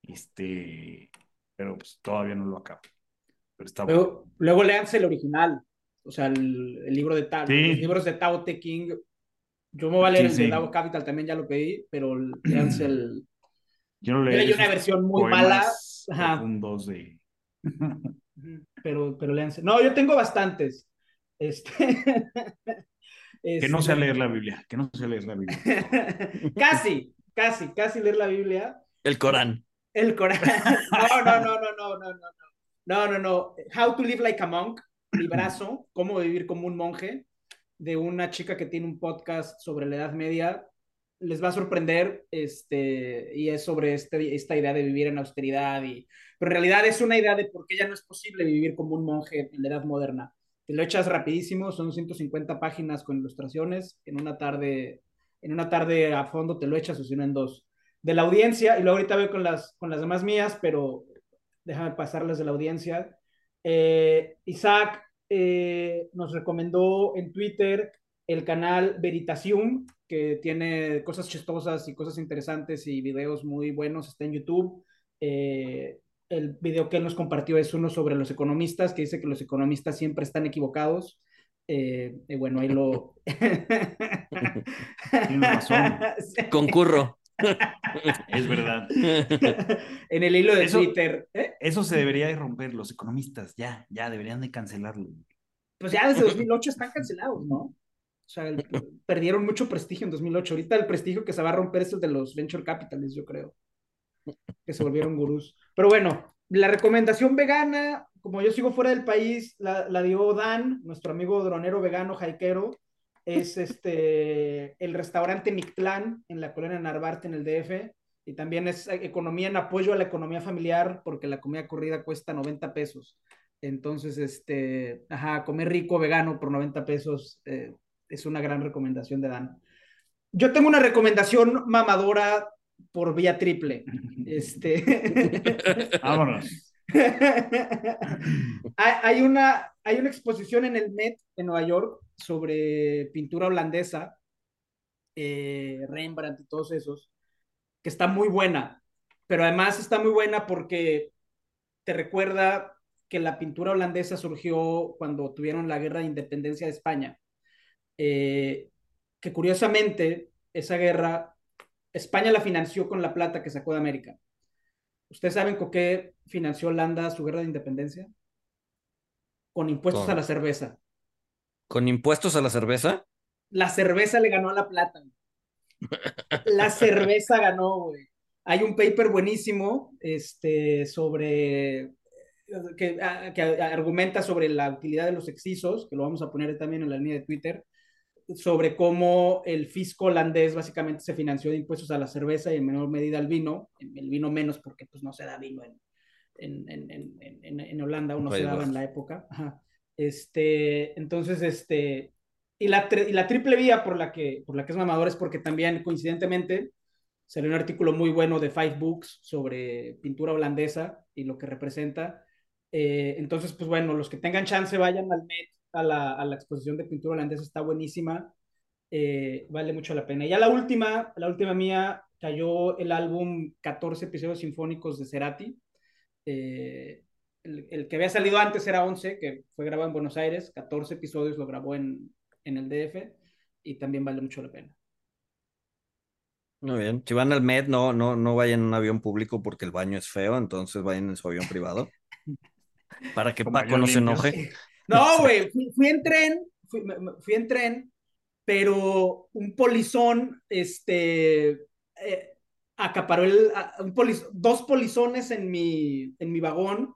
Este, pero pues todavía no lo acabo. Pero está luego, bueno. luego leanse el original, o sea, el, el libro de Tao, Sí. los libros de Tao Te King. Yo me voy a leer Sí, el de sí. DAO Capital, también ya lo pedí, pero leanse el... [clears throat] Yo no Yo leí una versión muy poemas mala. Ajá. profundos de... Ujú, Pero, pero léanse. No, yo tengo bastantes. Este... [laughs] Que no Este, sea leer la Biblia, que no sea leer la Biblia. [laughs] casi, casi, casi leer la Biblia. El Corán. El Corán. [laughs] No, no, no, no, no, no, no, no. No, no, no. How to live like a monk, librazo, cómo vivir como un monje, de una chica que tiene un podcast sobre la Edad Media. Les va a sorprender, este, y es sobre este, esta idea de vivir en austeridad, y, pero en realidad es una idea de por qué ya no es posible vivir como un monje en la Edad Moderna. Te lo echas rapidísimo, son 150 páginas con ilustraciones, en una tarde, en una tarde a fondo te lo echas o si no en dos de la audiencia, y luego ahorita voy con las, con las demás mías, pero déjame pasarlas de la audiencia. Eh, Isaac eh, nos recomendó en Twitter el canal Veritasium, que tiene cosas chistosas y cosas interesantes y videos muy buenos, está en YouTube. Eh, el video que él nos compartió es uno sobre los economistas, que dice que los economistas siempre están equivocados. Eh, y bueno, ahí lo... [laughs] Tienes razón. [laughs] Concurro. [laughs] Es verdad. en el hilo de Eso- Twitter. ¿eh? Eso se debería de romper, los economistas, ya, ya deberían de cancelarlo. Pues ya desde 2008 están cancelados, ¿no? O sea, perdieron mucho prestigio en 2008. Ahorita el prestigio que se va a romper es el de los venture capitalists, yo creo. Que se volvieron gurús. Pero bueno, la recomendación vegana, como yo sigo fuera del país, la, la dio Dan, nuestro amigo dronero vegano jaiquero. Es este el restaurante Mictlán en la colonia Narvarte en el DF. Y también es economía en apoyo a la economía familiar, porque la comida corrida cuesta 90 pesos. Entonces, este, ajá, comer rico vegano por 90 pesos eh, es una gran recomendación de Dan. Yo tengo una recomendación mamadora por vía triple. Este. [laughs] Vámonos. hay, una, hay una exposición en el Met en Nueva York sobre pintura holandesa, eh, Rembrandt y todos esos, que está muy buena, pero además está muy buena porque te recuerda que la pintura holandesa surgió cuando tuvieron la guerra de independencia de España. Eh, que curiosamente, esa guerra, España la financió con la plata que sacó de América. ¿Ustedes saben con qué financió Holanda su guerra de independencia? Con impuestos Con- a la cerveza. ¿Con impuestos a la cerveza? La cerveza le ganó a la plata. [laughs] La cerveza ganó, güey. Hay un paper buenísimo este, sobre que, a- que argumenta sobre la utilidad de los excisos, que lo vamos a poner también en la línea de Twitter, sobre cómo el fisco holandés básicamente se financió de impuestos a la cerveza y en menor medida al vino, el vino menos porque pues no se da vino en, en, en, en, Holanda, uno se daba Bajo. en la época. Ajá. Este, entonces, este, y la, y la triple vía por la, que, por la que es mamador es porque también coincidentemente salió un artículo muy bueno de Five Books sobre pintura holandesa y lo que representa. Eh, entonces, pues bueno, los que tengan chance vayan al Met, a la, a la exposición de pintura holandesa, está buenísima, eh, vale mucho la pena. Y ya la última, la última mía, cayó el álbum 14 episodios sinfónicos de Cerati. Eh, el, el, que había salido antes era 11, que fue grabado en Buenos Aires, 14 episodios lo grabó en, en el DF y también vale mucho la pena. Muy bien. Si van al Med, no, no, no vayan en un avión público porque el baño es feo, entonces vayan en su avión privado. [laughs] Para que Paco no se enoje. [laughs] No, güey, fui, fui, en tren, fui, fui, en tren, pero un polizón, este, eh, acaparó el, un poliz, dos polizones en mi, en mi vagón,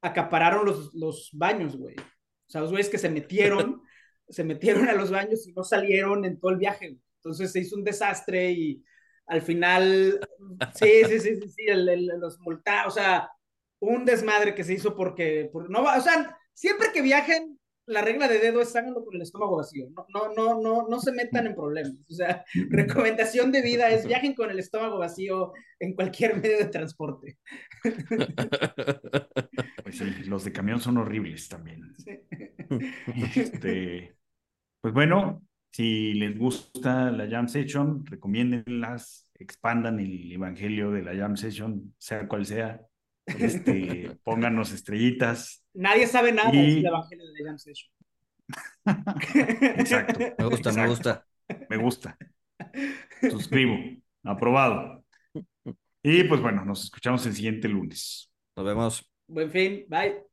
acapararon los, los baños, güey. O sea, los güeyes que se metieron, [laughs] se metieron a los baños y no salieron en todo el viaje. Entonces se hizo un desastre y al final, sí, sí, sí, sí, sí el, el, los multados, o sea, un desmadre que se hizo porque, por, no, o sea, siempre que viajen, la regla de dedo es háganlo con el estómago vacío. No, no, no, no, no se metan en problemas. O sea, [laughs] recomendación de vida es [laughs] viajen con el estómago vacío en cualquier medio de transporte. [laughs] Pues sí, los de camión son horribles también. Este, pues bueno, si les gusta la Jam Session, recomiéndenlas, expandan el evangelio de la Jam Session, sea cual sea. Este, [laughs] pónganos estrellitas. Nadie sabe nada Y- del evangelio de la Jam Session. [laughs] Exacto. Me gusta, me gusta. Me gusta. Suscribo. Aprobado. [laughs] Y pues bueno, nos escuchamos el siguiente lunes. Nos vemos. Buen fin. Bye.